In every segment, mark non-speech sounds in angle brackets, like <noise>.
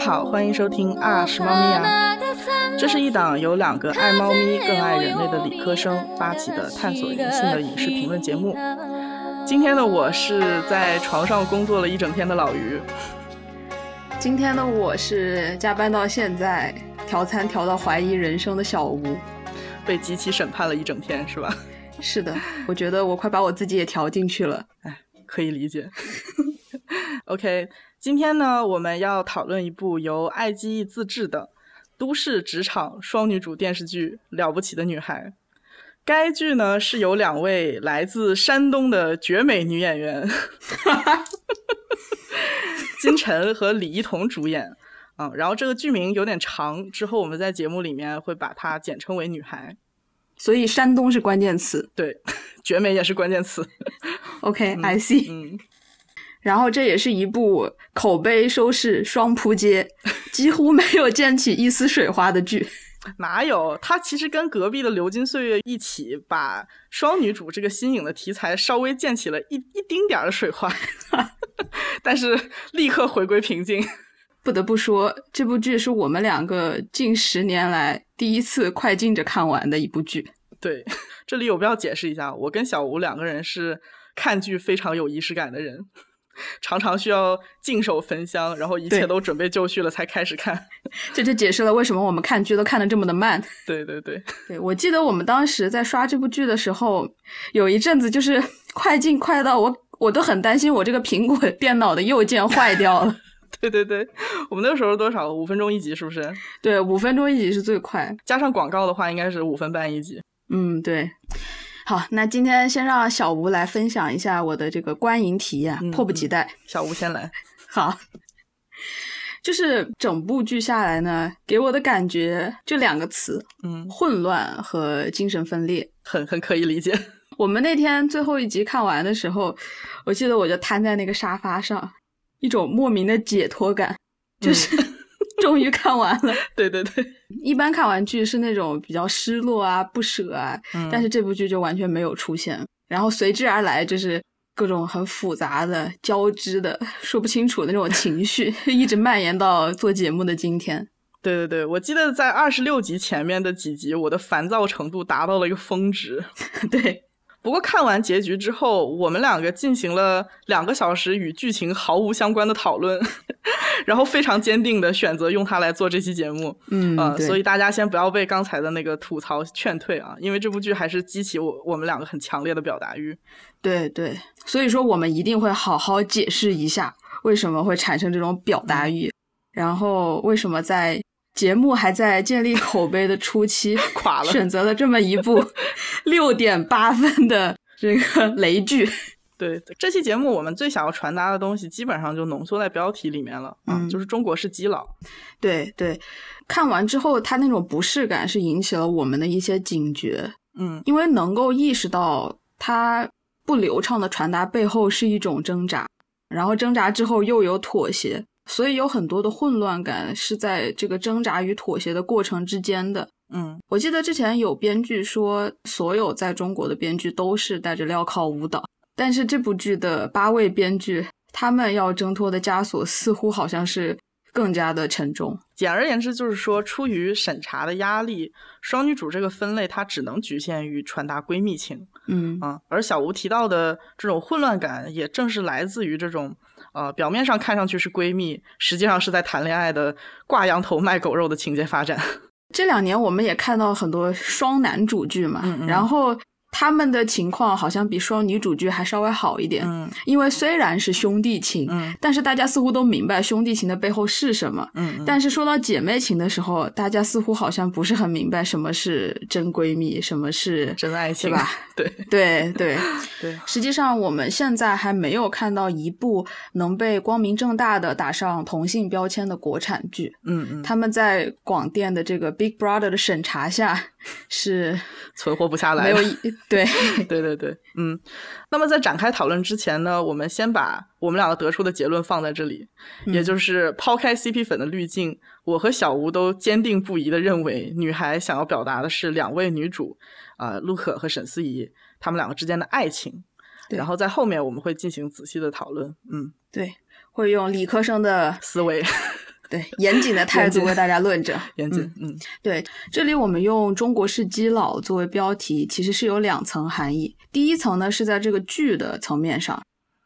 好，欢迎收听啊是猫咪呀。这是一档由两个爱猫咪更爱人类的理科生发起的探索人性的影视评论节目。今天的我是在床上工作了一整天的老于。今天的我是加班到现在，调餐调到怀疑人生的小吴。被集体审判了一整天是吧？是的，我觉得我快把我自己也调进去了。哎，可以理解。<laughs> OK，今天呢，我们要讨论一部由爱奇艺自制的都市职场双女主电视剧《了不起的女孩》。该剧呢是由两位来自山东的绝美女演员 <laughs> 金晨和李一桐主演。嗯，然后这个剧名有点长，之后我们在节目里面会把它简称为“女孩”。所以山东是关键词，对，绝美也是关键词。OK，I see。嗯，然后这也是一部口碑收视双扑街，几乎没有溅起一丝水花的剧。<laughs> 哪有？它其实跟隔壁的《流金岁月》一起，把双女主这个新颖的题材稍微溅起了一一丁点儿的水花，<laughs> 但是立刻回归平静。<laughs> 不得不说，这部剧是我们两个近十年来第一次快进着看完的一部剧。对，这里有必要解释一下，我跟小吴两个人是看剧非常有仪式感的人，常常需要净手焚香，然后一切都准备就绪了才开始看。<laughs> 这就解释了为什么我们看剧都看得这么的慢。对对对，对我记得我们当时在刷这部剧的时候，有一阵子就是 <laughs> 快进快到我我都很担心我这个苹果电脑的右键坏掉了。<laughs> 对对对，我们那个时候多少？五分钟一集是不是？对，五分钟一集是最快，加上广告的话，应该是五分半一集。嗯，对。好，那今天先让小吴来分享一下我的这个观影体验，迫不及待。小吴先来。<laughs> 好，就是整部剧下来呢，给我的感觉就两个词，嗯，混乱和精神分裂，很很可以理解。<laughs> 我们那天最后一集看完的时候，我记得我就瘫在那个沙发上。一种莫名的解脱感，就是 <laughs> 终于看完了。<laughs> 对对对，一般看完剧是那种比较失落啊、不舍啊，但是这部剧就完全没有出现。然后随之而来就是各种很复杂的、交织的、<laughs> 说不清楚的那种情绪，一直蔓延到做节目的今天。对对对，我记得在二十六集前面的几集，我的烦躁程度达到了一个峰值。对。不过看完结局之后，我们两个进行了两个小时与剧情毫无相关的讨论，<laughs> 然后非常坚定的选择用它来做这期节目。嗯，所以大家先不要被刚才的那个吐槽劝退啊，因为这部剧还是激起我我们两个很强烈的表达欲。对对，所以说我们一定会好好解释一下为什么会产生这种表达欲，然后为什么在。节目还在建立口碑的初期，<laughs> 垮了，选择了这么一部 <laughs> 六点八分的这个雷剧。对，这期节目我们最想要传达的东西，基本上就浓缩在标题里面了。嗯，就是中国式基佬。对对，看完之后，他那种不适感是引起了我们的一些警觉。嗯，因为能够意识到他不流畅的传达背后是一种挣扎，然后挣扎之后又有妥协。所以有很多的混乱感是在这个挣扎与妥协的过程之间的。嗯，我记得之前有编剧说，所有在中国的编剧都是带着镣铐舞蹈，但是这部剧的八位编剧，他们要挣脱的枷锁似乎好像是更加的沉重。简而言之，就是说，出于审查的压力，双女主这个分类它只能局限于传达闺蜜情。嗯啊，而小吴提到的这种混乱感，也正是来自于这种。呃，表面上看上去是闺蜜，实际上是在谈恋爱的挂羊头卖狗肉的情节发展。这两年我们也看到很多双男主剧嘛，然后。他们的情况好像比双女主剧还稍微好一点，嗯，因为虽然是兄弟情，嗯，但是大家似乎都明白兄弟情的背后是什么，嗯，但是说到姐妹情的时候，大家似乎好像不是很明白什么是真闺蜜，什么是真爱情，吧？<laughs> 对。对对。对，实际上我们现在还没有看到一部能被光明正大的打上同性标签的国产剧，嗯嗯，他们在广电的这个 Big Brother 的审查下是 <laughs> 存活不下来，没有 <laughs> 对。对对对，嗯，那么在展开讨论之前呢，我们先把我们两个得出的结论放在这里，也就是抛开 CP 粉的滤镜，我和小吴都坚定不移的认为，女孩想要表达的是两位女主，啊，陆可和沈思怡她们两个之间的爱情，然后在后面我们会进行仔细的讨论，嗯，对，会用理科生的思维。对严谨的态度为大家论证。<laughs> 严谨，嗯，对，这里我们用中国式基佬作为标题，其实是有两层含义。第一层呢是在这个剧的层面上，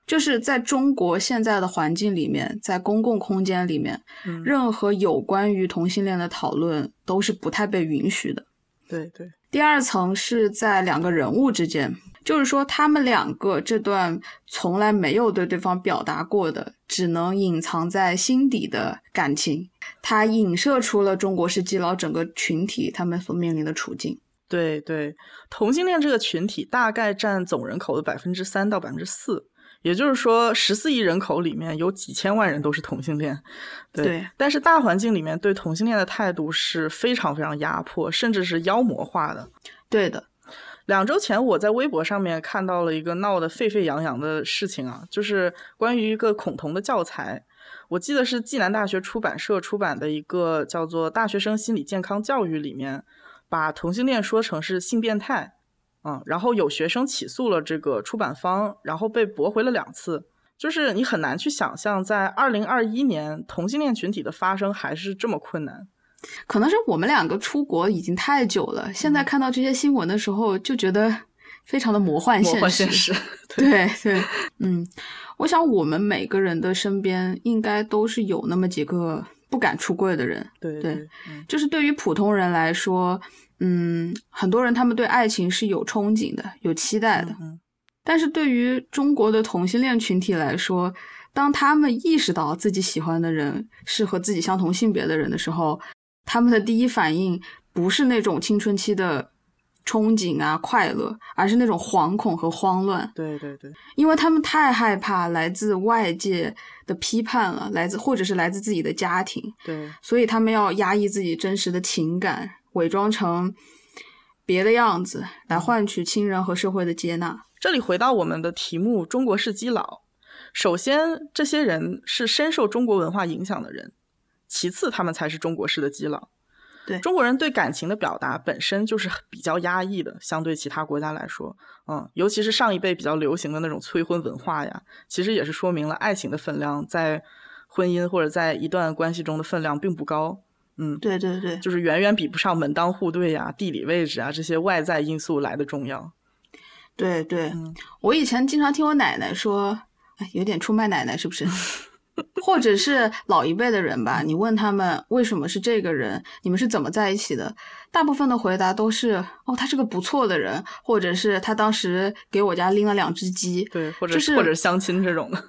就是在中国现在的环境里面，在公共空间里面，任何有关于同性恋的讨论都是不太被允许的。对对。第二层是在两个人物之间。就是说，他们两个这段从来没有对对方表达过的，只能隐藏在心底的感情，它影射出了中国式基佬整个群体他们所面临的处境。对对，同性恋这个群体大概占总人口的百分之三到百分之四，也就是说，十四亿人口里面有几千万人都是同性恋。对，但是大环境里面对同性恋的态度是非常非常压迫，甚至是妖魔化的。对的。两周前，我在微博上面看到了一个闹得沸沸扬扬的事情啊，就是关于一个恐同的教材。我记得是暨南大学出版社出版的一个叫做《大学生心理健康教育》里面，把同性恋说成是性变态，嗯，然后有学生起诉了这个出版方，然后被驳回了两次。就是你很难去想象，在二零二一年，同性恋群体的发生还是这么困难。可能是我们两个出国已经太久了，现在看到这些新闻的时候，就觉得非常的魔幻现实。魔幻现实，对对，嗯，我想我们每个人的身边应该都是有那么几个不敢出柜的人。对对，就是对于普通人来说，嗯，很多人他们对爱情是有憧憬的，有期待的。但是对于中国的同性恋群体来说，当他们意识到自己喜欢的人是和自己相同性别的人的时候，他们的第一反应不是那种青春期的憧憬啊、快乐，而是那种惶恐和慌乱。对对对，因为他们太害怕来自外界的批判了，来自或者是来自自己的家庭。对，所以他们要压抑自己真实的情感，伪装成别的样子，来换取亲人和社会的接纳。这里回到我们的题目：中国式基佬。首先，这些人是深受中国文化影响的人。其次，他们才是中国式的基佬。对中国人对感情的表达本身就是比较压抑的，相对其他国家来说，嗯，尤其是上一辈比较流行的那种催婚文化呀，其实也是说明了爱情的分量在婚姻或者在一段关系中的分量并不高。嗯，对对对，就是远远比不上门当户对呀、地理位置啊这些外在因素来的重要。对对，我以前经常听我奶奶说，哎，有点出卖奶奶是不是？或者是老一辈的人吧，你问他们为什么是这个人，你们是怎么在一起的？大部分的回答都是哦，他是个不错的人，或者是他当时给我家拎了两只鸡，对，或者是或者相亲这种的，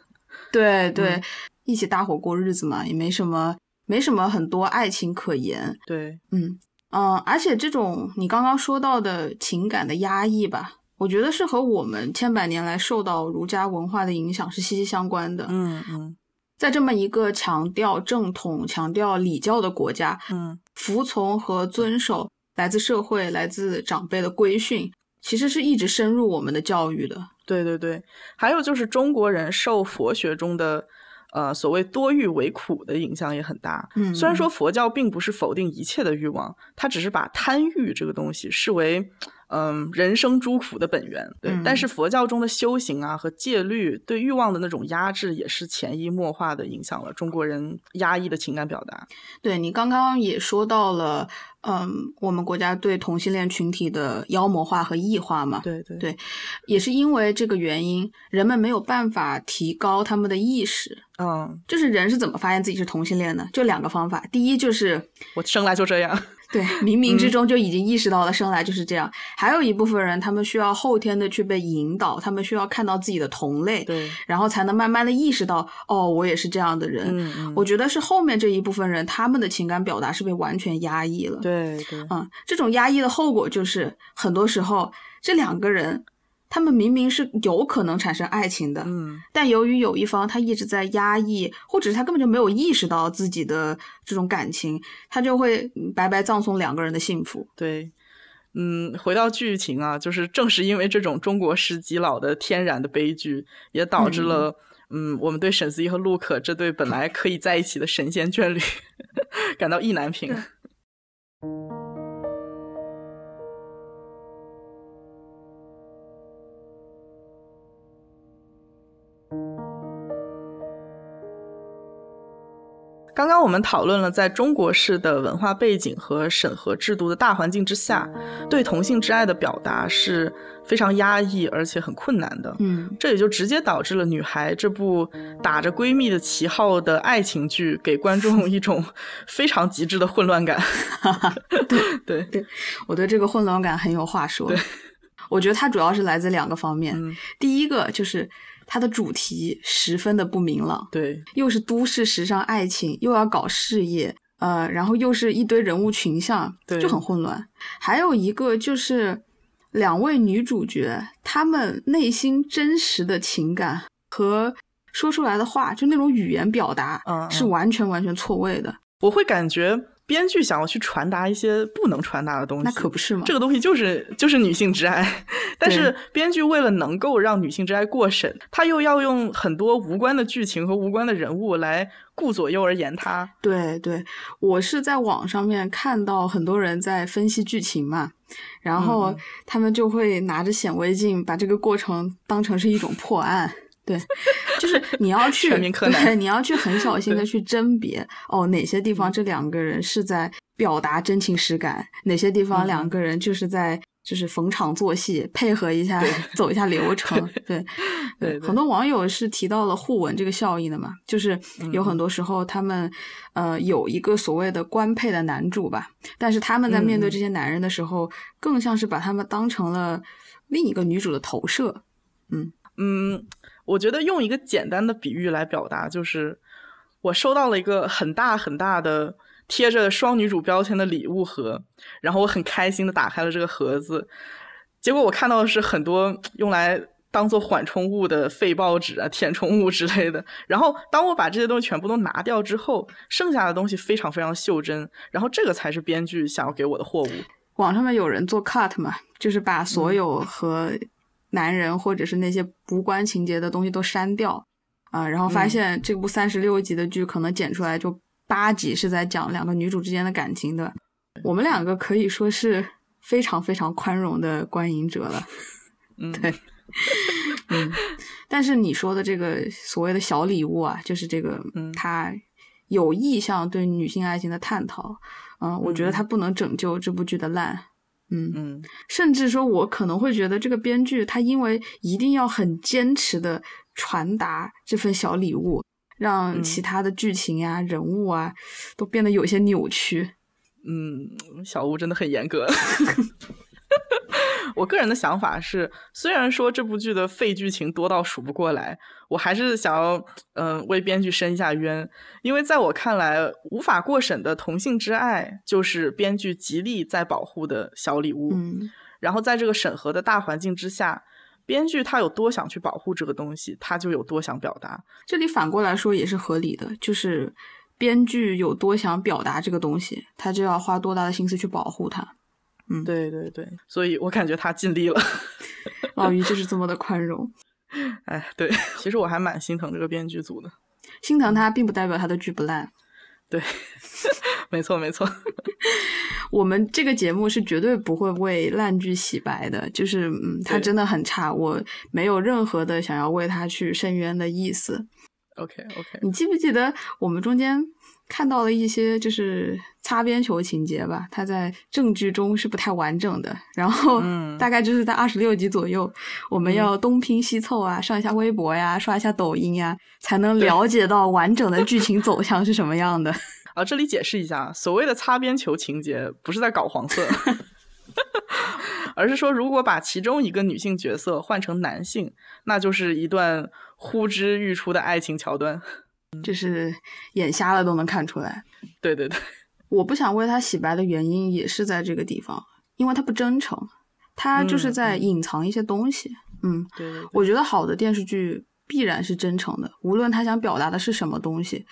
对对，一起搭伙过日子嘛，也没什么，没什么很多爱情可言，对，嗯嗯，而且这种你刚刚说到的情感的压抑吧，我觉得是和我们千百年来受到儒家文化的影响是息息相关的，嗯嗯。在这么一个强调正统、强调礼教的国家，嗯，服从和遵守来自社会、来自长辈的规训，其实是一直深入我们的教育的。对对对，还有就是中国人受佛学中的呃所谓多欲为苦的影响也很大。嗯，虽然说佛教并不是否定一切的欲望，它只是把贪欲这个东西视为。嗯，人生诸苦的本源，对。但是佛教中的修行啊和戒律对欲望的那种压制，也是潜移默化的影响了中国人压抑的情感表达。对你刚刚也说到了，嗯，我们国家对同性恋群体的妖魔化和异化嘛。对对对，也是因为这个原因，人们没有办法提高他们的意识。嗯，就是人是怎么发现自己是同性恋的？就两个方法，第一就是我生来就这样。对，<laughs> 冥冥之中就已经意识到了，生来就是这样。还有一部分人，他们需要后天的去被引导，他们需要看到自己的同类，对，然后才能慢慢的意识到，哦，我也是这样的人。嗯嗯，我觉得是后面这一部分人，他们的情感表达是被完全压抑了。对对，嗯，这种压抑的后果就是，很多时候这两个人。他们明明是有可能产生爱情的，嗯，但由于有一方他一直在压抑，或者是他根本就没有意识到自己的这种感情，他就会白白葬送两个人的幸福。对，嗯，回到剧情啊，就是正是因为这种中国式基佬的天然的悲剧，也导致了，嗯，我们对沈思怡和陆可这对本来可以在一起的神仙眷侣 <laughs> 感到意难平。刚刚我们讨论了在中国式的文化背景和审核制度的大环境之下，对同性之爱的表达是非常压抑而且很困难的。嗯，这也就直接导致了《女孩》这部打着闺蜜的旗号的爱情剧，给观众一种非常极致的混乱感。<laughs> 对 <laughs> 对对，我对这个混乱感很有话说。对我觉得它主要是来自两个方面。第一个就是它的主题十分的不明朗，对，又是都市时尚爱情，又要搞事业，呃，然后又是一堆人物群像，就很混乱。还有一个就是两位女主角，她们内心真实的情感和说出来的话，就那种语言表达，是完全完全错位的。我会感觉。编剧想要去传达一些不能传达的东西，那可不是吗？这个东西就是就是女性之爱，<laughs> 但是编剧为了能够让女性之爱过审，他又要用很多无关的剧情和无关的人物来顾左右而言他。对对，我是在网上面看到很多人在分析剧情嘛，然后他们就会拿着显微镜把这个过程当成是一种破案。对，就是你要去，<laughs> 对，你要去很小心的去甄别哦，哪些地方这两个人是在表达真情实感，哪些地方两个人就是在就是逢场作戏，配合一下，走一下流程。<laughs> 对，对，很多网友是提到了互文这个效应的嘛，就是有很多时候他们呃有一个所谓的官配的男主吧，但是他们在面对这些男人的时候，更像是把他们当成了另一个女主的投射。嗯嗯。我觉得用一个简单的比喻来表达，就是我收到了一个很大很大的贴着双女主标签的礼物盒，然后我很开心的打开了这个盒子，结果我看到的是很多用来当做缓冲物的废报纸啊、填充物之类的。然后当我把这些东西全部都拿掉之后，剩下的东西非常非常袖珍，然后这个才是编剧想要给我的货物。网上面有人做 cut 嘛，就是把所有和男人或者是那些无关情节的东西都删掉啊，然后发现这部三十六集的剧可能剪出来就八集是在讲两个女主之间的感情的。我们两个可以说是非常非常宽容的观影者了。<laughs> 嗯，对，嗯，<laughs> 但是你说的这个所谓的小礼物啊，就是这个，嗯，他有意向对女性爱情的探讨，嗯，我觉得他不能拯救这部剧的烂。嗯嗯，甚至说，我可能会觉得这个编剧他因为一定要很坚持的传达这份小礼物，让其他的剧情呀、人物啊都变得有些扭曲。嗯，小吴真的很严格。<laughs> <laughs> 我个人的想法是，虽然说这部剧的废剧情多到数不过来，我还是想要嗯为编剧伸一下冤，因为在我看来，无法过审的同性之爱就是编剧极力在保护的小礼物。嗯，然后在这个审核的大环境之下，编剧他有多想去保护这个东西，他就有多想表达。这里反过来说也是合理的，就是编剧有多想表达这个东西，他就要花多大的心思去保护它。嗯，对对对，所以我感觉他尽力了。<laughs> 老于就是这么的宽容。<laughs> 哎，对，其实我还蛮心疼这个编剧组的。心疼他，并不代表他的剧不烂。对，没 <laughs> 错没错。我们这个节目是绝对不会为烂剧洗白的，就是嗯，他真的很差，我没有任何的想要为他去申冤的意思。OK OK，你记不记得我们中间？看到了一些就是擦边球情节吧，它在正剧中是不太完整的。然后大概就是在二十六集左右，我们要东拼西凑啊，上一下微博呀，刷一下抖音呀，才能了解到完整的剧情走向是什么样的。<laughs> 啊，这里解释一下，所谓的擦边球情节不是在搞黄色，<laughs> 而是说如果把其中一个女性角色换成男性，那就是一段呼之欲出的爱情桥段。就是眼瞎了都能看出来，对对对，我不想为他洗白的原因也是在这个地方，因为他不真诚，他就是在隐藏一些东西。嗯，对对，我觉得好的电视剧必然是真诚的，无论他想表达的是什么东西。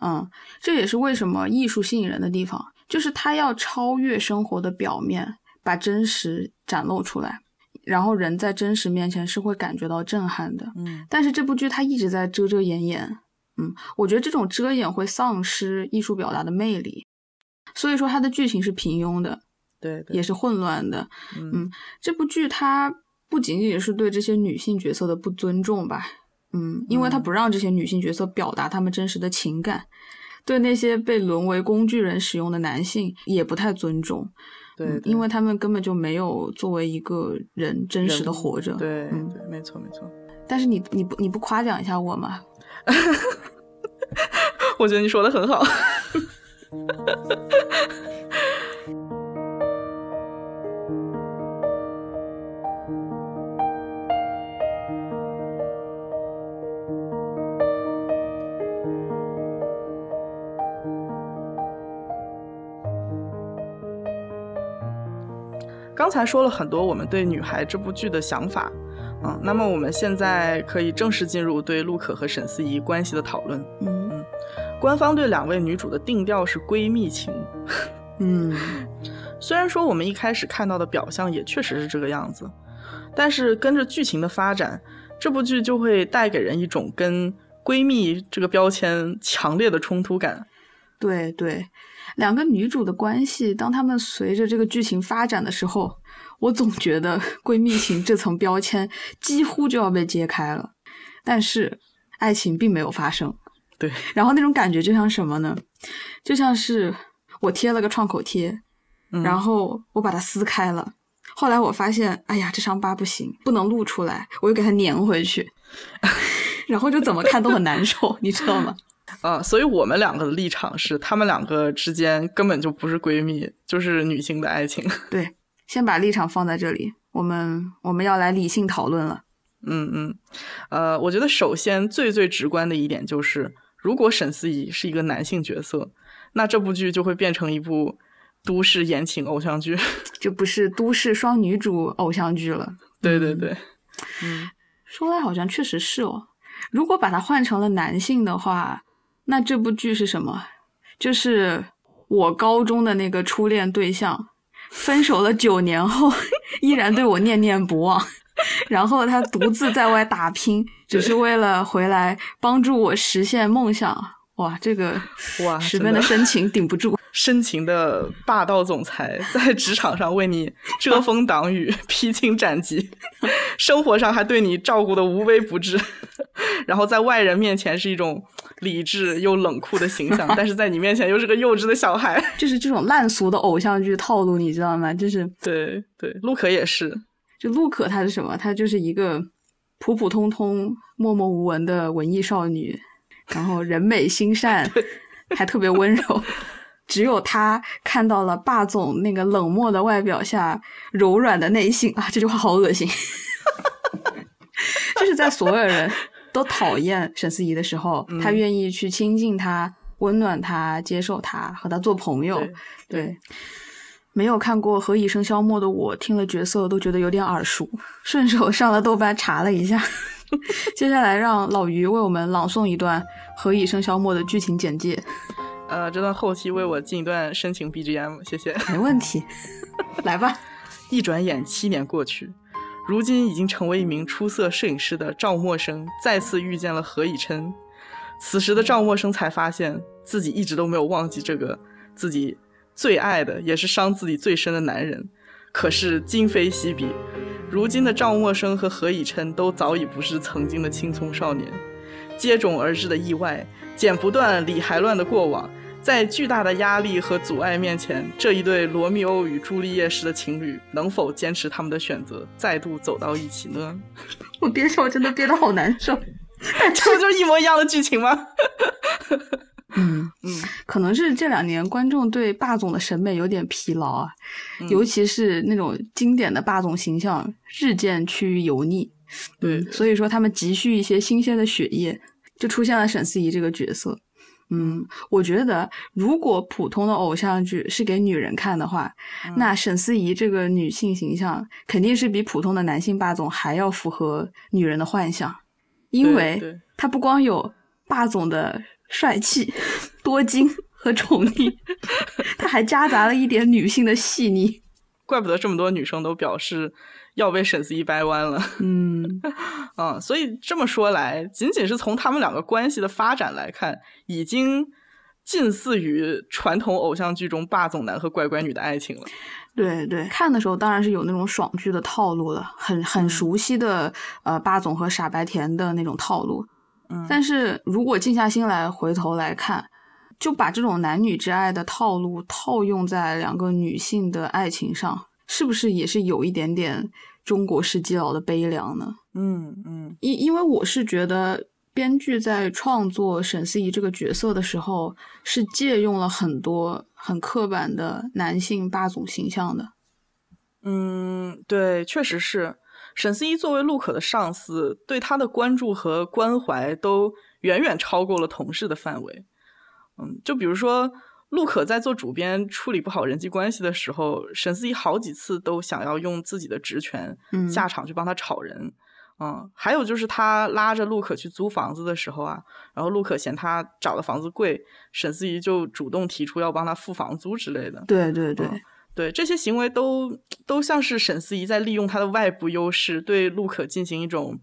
嗯，这也是为什么艺术吸引人的地方，就是他要超越生活的表面，把真实展露出来，然后人在真实面前是会感觉到震撼的。嗯，但是这部剧它一直在遮遮掩掩。嗯，我觉得这种遮掩会丧失艺术表达的魅力，所以说它的剧情是平庸的，对，也是混乱的。嗯，这部剧它不仅仅是对这些女性角色的不尊重吧，嗯，因为它不让这些女性角色表达她们真实的情感，对那些被沦为工具人使用的男性也不太尊重。对，因为他们根本就没有作为一个人真实的活着。对，对，没错，没错。但是你你不你不夸奖一下我吗？<laughs> 我觉得你说的很好。刚才说了很多我们对《女孩》这部剧的想法，嗯，那么我们现在可以正式进入对陆可和沈思怡关系的讨论。嗯嗯，官方对两位女主的定调是闺蜜情。嗯，<laughs> 虽然说我们一开始看到的表象也确实是这个样子，但是跟着剧情的发展，这部剧就会带给人一种跟闺蜜这个标签强烈的冲突感。对对。两个女主的关系，当她们随着这个剧情发展的时候，我总觉得闺蜜情这层标签几乎就要被揭开了。但是爱情并没有发生。对，然后那种感觉就像什么呢？就像是我贴了个创口贴，然后我把它撕开了，后来我发现，哎呀，这伤疤不行，不能露出来，我又给它粘回去，<laughs> 然后就怎么看都很难受，你知道吗？<laughs> 啊，所以我们两个的立场是，他们两个之间根本就不是闺蜜，就是女性的爱情。对，先把立场放在这里，我们我们要来理性讨论了。嗯嗯，呃，我觉得首先最最直观的一点就是，如果沈思怡是一个男性角色，那这部剧就会变成一部都市言情偶像剧，<laughs> 就不是都市双女主偶像剧了。对对对，嗯，说来好像确实是哦。如果把它换成了男性的话。那这部剧是什么？就是我高中的那个初恋对象，分手了九年后 <laughs> 依然对我念念不忘，<laughs> 然后他独自在外打拼，<laughs> 只是为了回来帮助我实现梦想。哇，这个哇，十分的深情顶不住。深情的霸道总裁在职场上为你遮风挡雨、披荆斩棘，生活上还对你照顾的无微不至，然后在外人面前是一种理智又冷酷的形象，<laughs> 但是在你面前又是个幼稚的小孩，<laughs> 就是这种烂俗的偶像剧套路，你知道吗？就是对对，陆可也是，就陆可她是什么？她就是一个普普通通、默默无闻的文艺少女，然后人美心善，<laughs> 还特别温柔。只有他看到了霸总那个冷漠的外表下柔软的内心啊！这句话好恶心。就是在所有人都讨厌沈思怡的时候，他愿意去亲近他、温暖他、接受他、和他做朋友。对，没有看过《何以笙箫默》的我，听了角色都觉得有点耳熟，<laughs> 顺手上了豆瓣查了一下。<laughs> 接下来让老于为我们朗诵一段《何以笙箫默》的剧情简介。呃，这段后期为我进一段深情 BGM，谢谢。没问题，<laughs> 来吧。一转眼七年过去，如今已经成为一名出色摄影师的赵默笙再次遇见了何以琛。此时的赵默笙才发现自己一直都没有忘记这个自己最爱的，也是伤自己最深的男人。可是今非昔比，如今的赵默笙和何以琛都早已不是曾经的青葱少年。接踵而至的意外。剪不断，理还乱的过往，在巨大的压力和阻碍面前，这一对罗密欧与朱丽叶式的情侣能否坚持他们的选择，再度走到一起呢？<laughs> 我憋笑，真的憋得好难受。<laughs> 这不就是一模一样的剧情吗？<laughs> 嗯嗯，可能是这两年观众对霸总的审美有点疲劳啊，尤其是那种经典的霸总形象日渐趋于油腻。对，所以说他们急需一些新鲜的血液。就出现了沈思怡这个角色，嗯，我觉得如果普通的偶像剧是给女人看的话，那沈思怡这个女性形象肯定是比普通的男性霸总还要符合女人的幻想，因为她不光有霸总的帅气、<laughs> 多金和宠溺，她还夹杂了一点女性的细腻，<laughs> 怪不得这么多女生都表示。要被沈思怡掰弯了，嗯，<laughs> 嗯，所以这么说来，仅仅是从他们两个关系的发展来看，已经近似于传统偶像剧中霸总男和乖乖女的爱情了。对对，看的时候当然是有那种爽剧的套路了，很很熟悉的呃霸总和傻白甜的那种套路。嗯，但是如果静下心来回头来看，就把这种男女之爱的套路套用在两个女性的爱情上，是不是也是有一点点中国式基佬的悲凉呢？嗯嗯，因因为我是觉得编剧在创作沈思怡这个角色的时候，是借用了很多很刻板的男性霸总形象的。嗯，对，确实是。沈思怡作为陆可的上司，对他的关注和关怀都远远超过了同事的范围。嗯，就比如说，陆可在做主编处理不好人际关系的时候，沈思怡好几次都想要用自己的职权下场去帮他炒人。嗯，还有就是他拉着陆可去租房子的时候啊，然后陆可嫌他找的房子贵，沈思怡就主动提出要帮他付房租之类的。对对对。对这些行为都都像是沈思怡在利用他的外部优势对陆可进行一种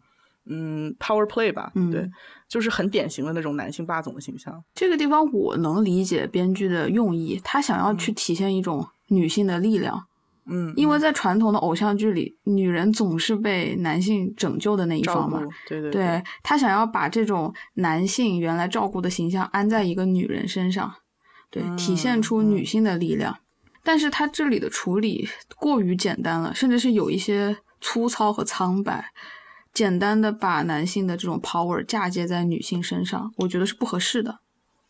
嗯 power play 吧，嗯对，就是很典型的那种男性霸总的形象。这个地方我能理解编剧的用意，他想要去体现一种女性的力量，嗯，因为在传统的偶像剧里，女人总是被男性拯救的那一方嘛，对对，对他想要把这种男性原来照顾的形象安在一个女人身上，对，体现出女性的力量。但是他这里的处理过于简单了，甚至是有一些粗糙和苍白，简单的把男性的这种 power 嫁接在女性身上，我觉得是不合适的。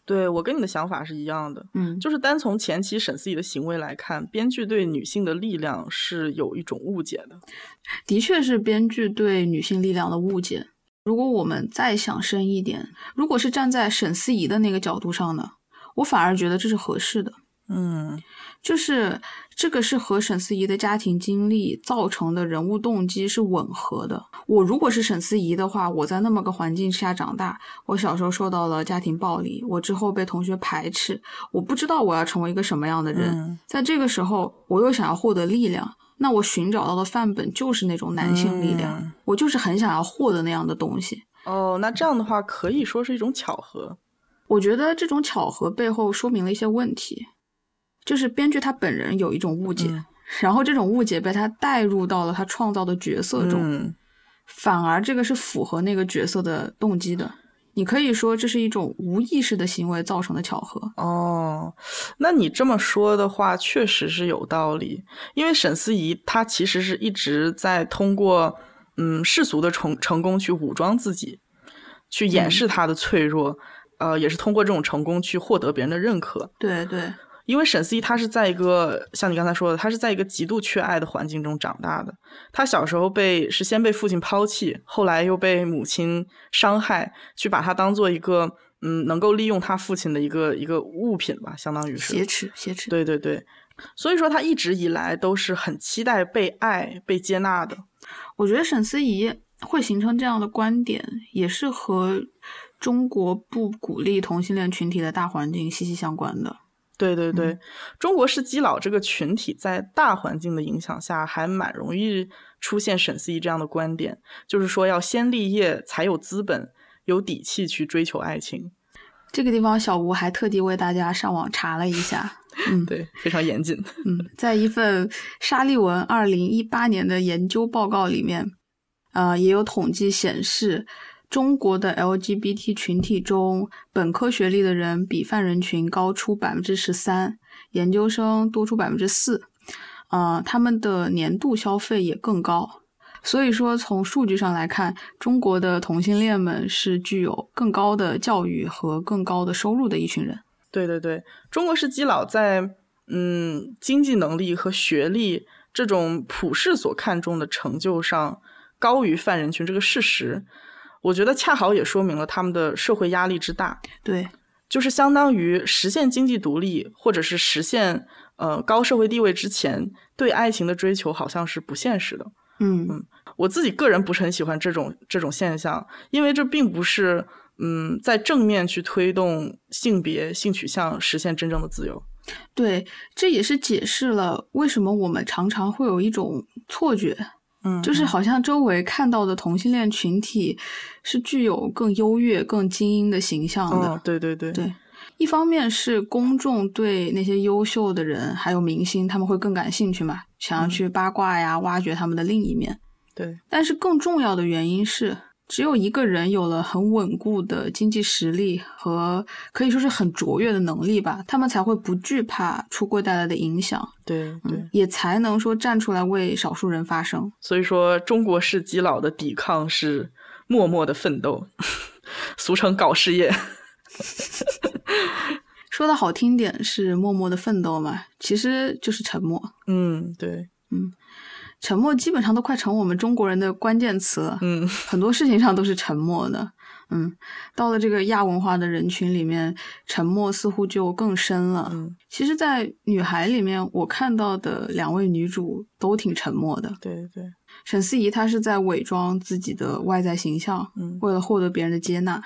对我跟你的想法是一样的，嗯，就是单从前期沈思怡的行为来看，编剧对女性的力量是有一种误解的。的确是编剧对女性力量的误解。如果我们再想深一点，如果是站在沈思怡的那个角度上呢，我反而觉得这是合适的。嗯。就是这个是和沈思怡的家庭经历造成的人物动机是吻合的。我如果是沈思怡的话，我在那么个环境下长大，我小时候受到了家庭暴力，我之后被同学排斥，我不知道我要成为一个什么样的人。在这个时候，我又想要获得力量，那我寻找到的范本就是那种男性力量，我就是很想要获得那样的东西。哦，那这样的话可以说是一种巧合。我觉得这种巧合背后说明了一些问题。就是编剧他本人有一种误解，然后这种误解被他带入到了他创造的角色中，反而这个是符合那个角色的动机的。你可以说这是一种无意识的行为造成的巧合。哦，那你这么说的话，确实是有道理。因为沈思怡她其实是一直在通过嗯世俗的成成功去武装自己，去掩饰她的脆弱，呃，也是通过这种成功去获得别人的认可。对对。因为沈思怡她是在一个像你刚才说的，她是在一个极度缺爱的环境中长大的。她小时候被是先被父亲抛弃，后来又被母亲伤害，去把她当做一个嗯能够利用她父亲的一个一个物品吧，相当于是挟持挟持。对对对，所以说她一直以来都是很期待被爱、被接纳的。我觉得沈思怡会形成这样的观点，也是和中国不鼓励同性恋群体的大环境息息相关的。对对对，中国式基佬这个群体在大环境的影响下，还蛮容易出现沈思怡这样的观点，就是说要先立业才有资本、有底气去追求爱情。这个地方，小吴还特地为大家上网查了一下，嗯，<laughs> 对，非常严谨。嗯，在一份沙利文二零一八年的研究报告里面，呃，也有统计显示。中国的 LGBT 群体中，本科学历的人比泛人群高出百分之十三，研究生多出百分之四，呃，他们的年度消费也更高。所以说，从数据上来看，中国的同性恋们是具有更高的教育和更高的收入的一群人。对对对，中国式基佬在嗯经济能力和学历这种普世所看重的成就上高于泛人群这个事实。我觉得恰好也说明了他们的社会压力之大，对，就是相当于实现经济独立或者是实现呃高社会地位之前，对爱情的追求好像是不现实的。嗯嗯，我自己个人不是很喜欢这种这种现象，因为这并不是嗯在正面去推动性别性取向实现真正的自由。对，这也是解释了为什么我们常常会有一种错觉。嗯，就是好像周围看到的同性恋群体是具有更优越、更精英的形象的。对对对对，一方面是公众对那些优秀的人还有明星，他们会更感兴趣嘛，想要去八卦呀，挖掘他们的另一面。对，但是更重要的原因是，只有一个人有了很稳固的经济实力和可以说是很卓越的能力吧，他们才会不惧怕出柜带来的影响，对对，也才能说站出来为少数人发声。所以说，中国式基佬的抵抗是默默的奋斗，<laughs> 俗称搞事业。<laughs> 说的好听点是默默的奋斗嘛，其实就是沉默。嗯，对，嗯，沉默基本上都快成我们中国人的关键词了。嗯，<laughs> 很多事情上都是沉默的。嗯，到了这个亚文化的人群里面，沉默似乎就更深了。嗯，其实，在女孩里面，我看到的两位女主都挺沉默的。对对，沈思怡她是在伪装自己的外在形象，嗯，为了获得别人的接纳。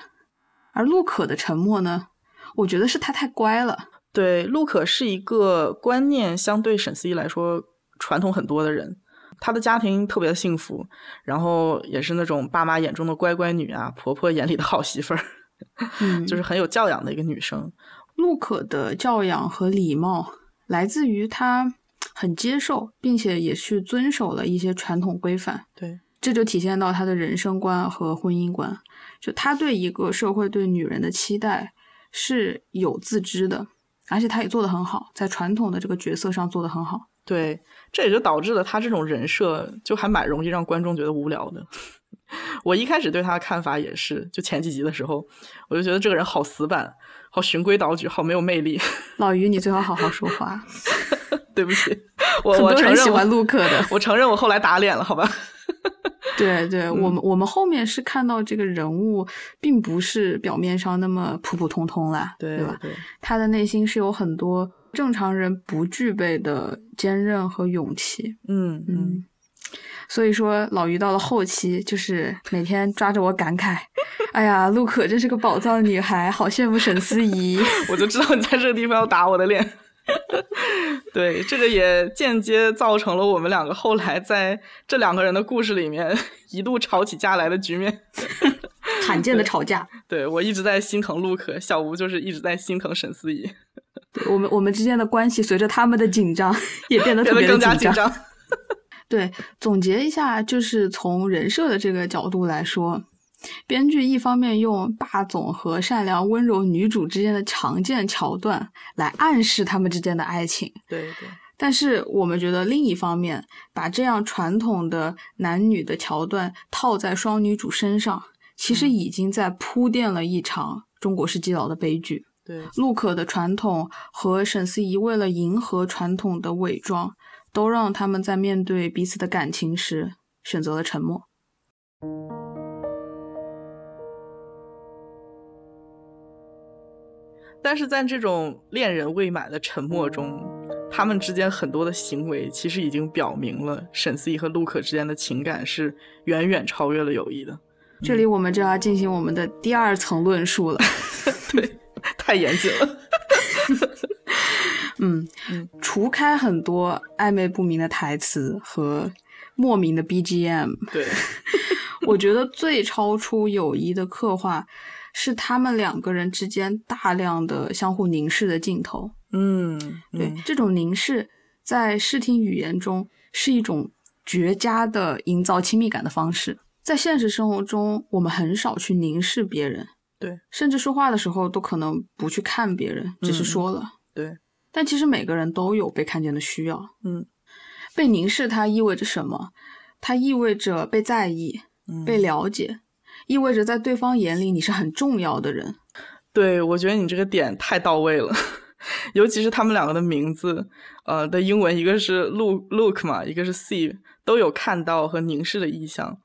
而陆可的沉默呢？我觉得是她太乖了。对，陆可是一个观念相对沈思怡来说传统很多的人。她的家庭特别的幸福，然后也是那种爸妈眼中的乖乖女啊，婆婆眼里的好媳妇儿，<laughs> 嗯，就是很有教养的一个女生。陆可的教养和礼貌来自于她很接受，并且也去遵守了一些传统规范。对，这就体现到她的人生观和婚姻观。就她对一个社会对女人的期待是有自知的，而且她也做得很好，在传统的这个角色上做得很好。对，这也就导致了他这种人设就还蛮容易让观众觉得无聊的。我一开始对他的看法也是，就前几集的时候，我就觉得这个人好死板，好循规蹈矩，好没有魅力。老于，你最好好好说话。<laughs> 对不起，我我承认喜欢陆可的，我承认我后来打脸了，好吧。对对，我们我们后面是看到这个人物并不是表面上那么普普通通啦，对吧？对，他的内心是有很多。正常人不具备的坚韧和勇气，嗯嗯，所以说老于到了后期，就是每天抓着我感慨，哎呀，陆可真是个宝藏女孩，好羡慕沈思怡。<laughs> 我就知道你在这个地方要打我的脸。<laughs> 对，这个也间接造成了我们两个后来在这两个人的故事里面一度吵起架来的局面，<laughs> 罕见的吵架。对我一直在心疼陆可，小吴就是一直在心疼沈思怡。我们我们之间的关系随着他们的紧张也变得特别更加紧张。对，总结一下，就是从人设的这个角度来说，编剧一方面用霸总和善良温柔女主之间的常见桥段来暗示他们之间的爱情。对对。但是我们觉得另一方面，把这样传统的男女的桥段套在双女主身上，其实已经在铺垫了一场中国式基佬的悲剧。对，陆可的传统和沈思怡为了迎合传统的伪装，都让他们在面对彼此的感情时选择了沉默。但是在这种恋人未满的沉默中，他们之间很多的行为其实已经表明了沈思怡和陆可之间的情感是远远超越了友谊的。这里我们就要进行我们的第二层论述了。<laughs> 对。<laughs> 太严谨了。嗯 <laughs> 嗯，除开很多暧昧不明的台词和莫名的 BGM，对，<laughs> 我觉得最超出友谊的刻画是他们两个人之间大量的相互凝视的镜头。嗯，对，这种凝视在视听语言中是一种绝佳的营造亲密感的方式。在现实生活中，我们很少去凝视别人。对，甚至说话的时候都可能不去看别人，只是说了。对，但其实每个人都有被看见的需要。嗯，被凝视它意味着什么？它意味着被在意、被了解，意味着在对方眼里你是很重要的人。对，我觉得你这个点太到位了，<laughs> 尤其是他们两个的名字，呃，的英文一个是 look look 嘛，一个是 see，都有看到和凝视的意象。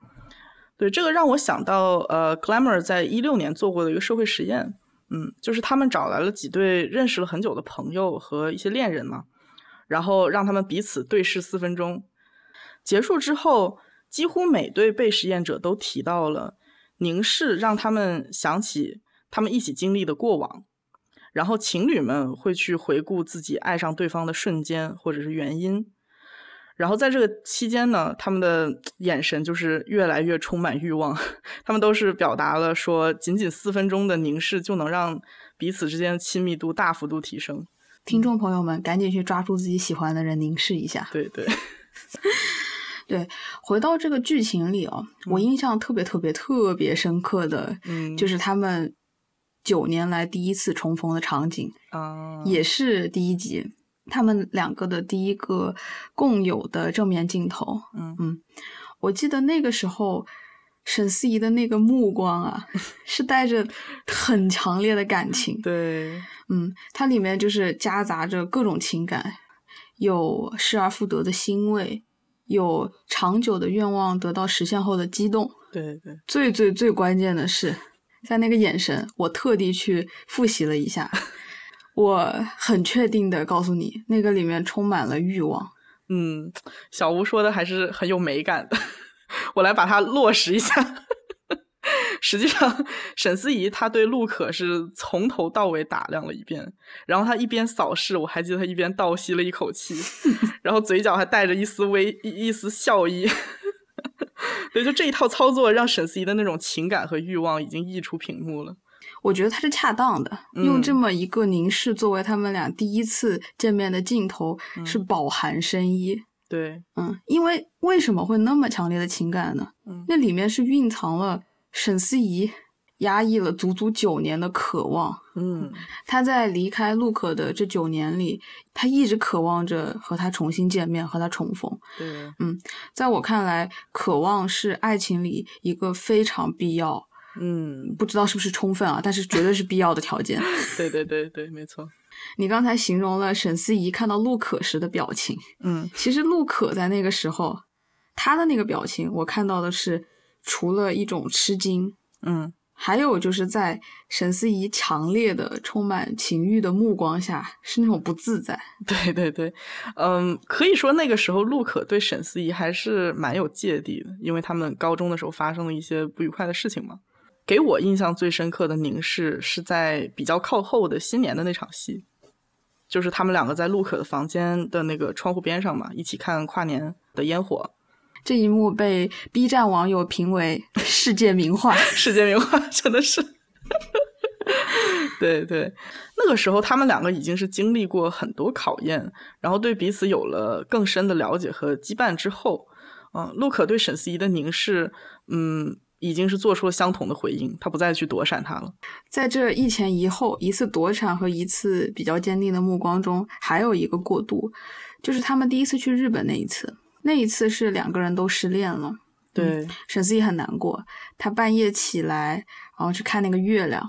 对这个让我想到，呃，Glamour 在一六年做过的一个社会实验，嗯，就是他们找来了几对认识了很久的朋友和一些恋人嘛，然后让他们彼此对视四分钟，结束之后，几乎每对被实验者都提到了凝视让他们想起他们一起经历的过往，然后情侣们会去回顾自己爱上对方的瞬间或者是原因。然后在这个期间呢，他们的眼神就是越来越充满欲望。<laughs> 他们都是表达了说，仅仅四分钟的凝视就能让彼此之间的亲密度大幅度提升。听众朋友们，赶紧去抓住自己喜欢的人凝视一下。对对。<laughs> 对，回到这个剧情里哦，我印象特别特别特别深刻的，嗯，就是他们九年来第一次重逢的场景，啊，也是第一集，他们两个的第一个共有的正面镜头。嗯嗯，我记得那个时候沈思怡的那个目光啊，<laughs> 是带着很强烈的感情。对，嗯，它里面就是夹杂着各种情感，有失而复得的欣慰，有长久的愿望得到实现后的激动。对对，最最最关键的是，在那个眼神，我特地去复习了一下，<laughs> 我很确定的告诉你，那个里面充满了欲望。嗯，小吴说的还是很有美感的，<laughs> 我来把它落实一下。<laughs> 实际上，沈思怡她对陆可是从头到尾打量了一遍，然后她一边扫视，我还记得她一边倒吸了一口气，<laughs> 然后嘴角还带着一丝微一一丝笑意。对，就这一套操作，让沈思怡的那种情感和欲望已经溢出屏幕了。我觉得他是恰当的，嗯用这么一个凝视作为他们俩第一次见面的镜头，是饱含深意。对，嗯，因为为什么会那么强烈的情感呢？嗯那里面是蕴藏了沈思怡压抑了足足九年的渴望。嗯他在离开陆可的这九年里，他一直渴望着和他重新见面，和他重逢。对，嗯在我看来，渴望是爱情里一个非常必要，嗯，不知道是不是充分啊，但是绝对是必要的条件。<laughs> 对对对对，没错。<laughs> 你刚才形容了沈思怡看到陆可时的表情，嗯其实陆可在那个时候，他的那个表情，我看到的是除了一种吃惊，嗯还有就是在沈思怡强烈的、充满情欲的目光下，是那种不自在。<laughs> 对对对，嗯，可以说那个时候陆可对沈思怡还是蛮有芥蒂的，因为他们高中的时候发生了一些不愉快的事情嘛。给我印象最深刻的凝视是在比较靠后的新年的那场戏，就是他们两个在陆可的房间的那个窗户边上嘛，一起看跨年的烟火，这一幕被 B 站网友评为世界名画。<laughs> 世界名画真的是。<laughs> 对对，那个时候他们两个已经是经历过很多考验，然后对彼此有了更深的了解和羁绊之后，嗯、陆可对沈思怡的凝视，嗯，已经是做出了相同的回应，他不再去躲闪他了。在这一前一后，一次躲闪和一次比较坚定的目光中，还有一个过渡，就是他们第一次去日本那一次。那一次是两个人都失恋了，对，沈思怡很难过，她半夜起来，然后去看那个月亮。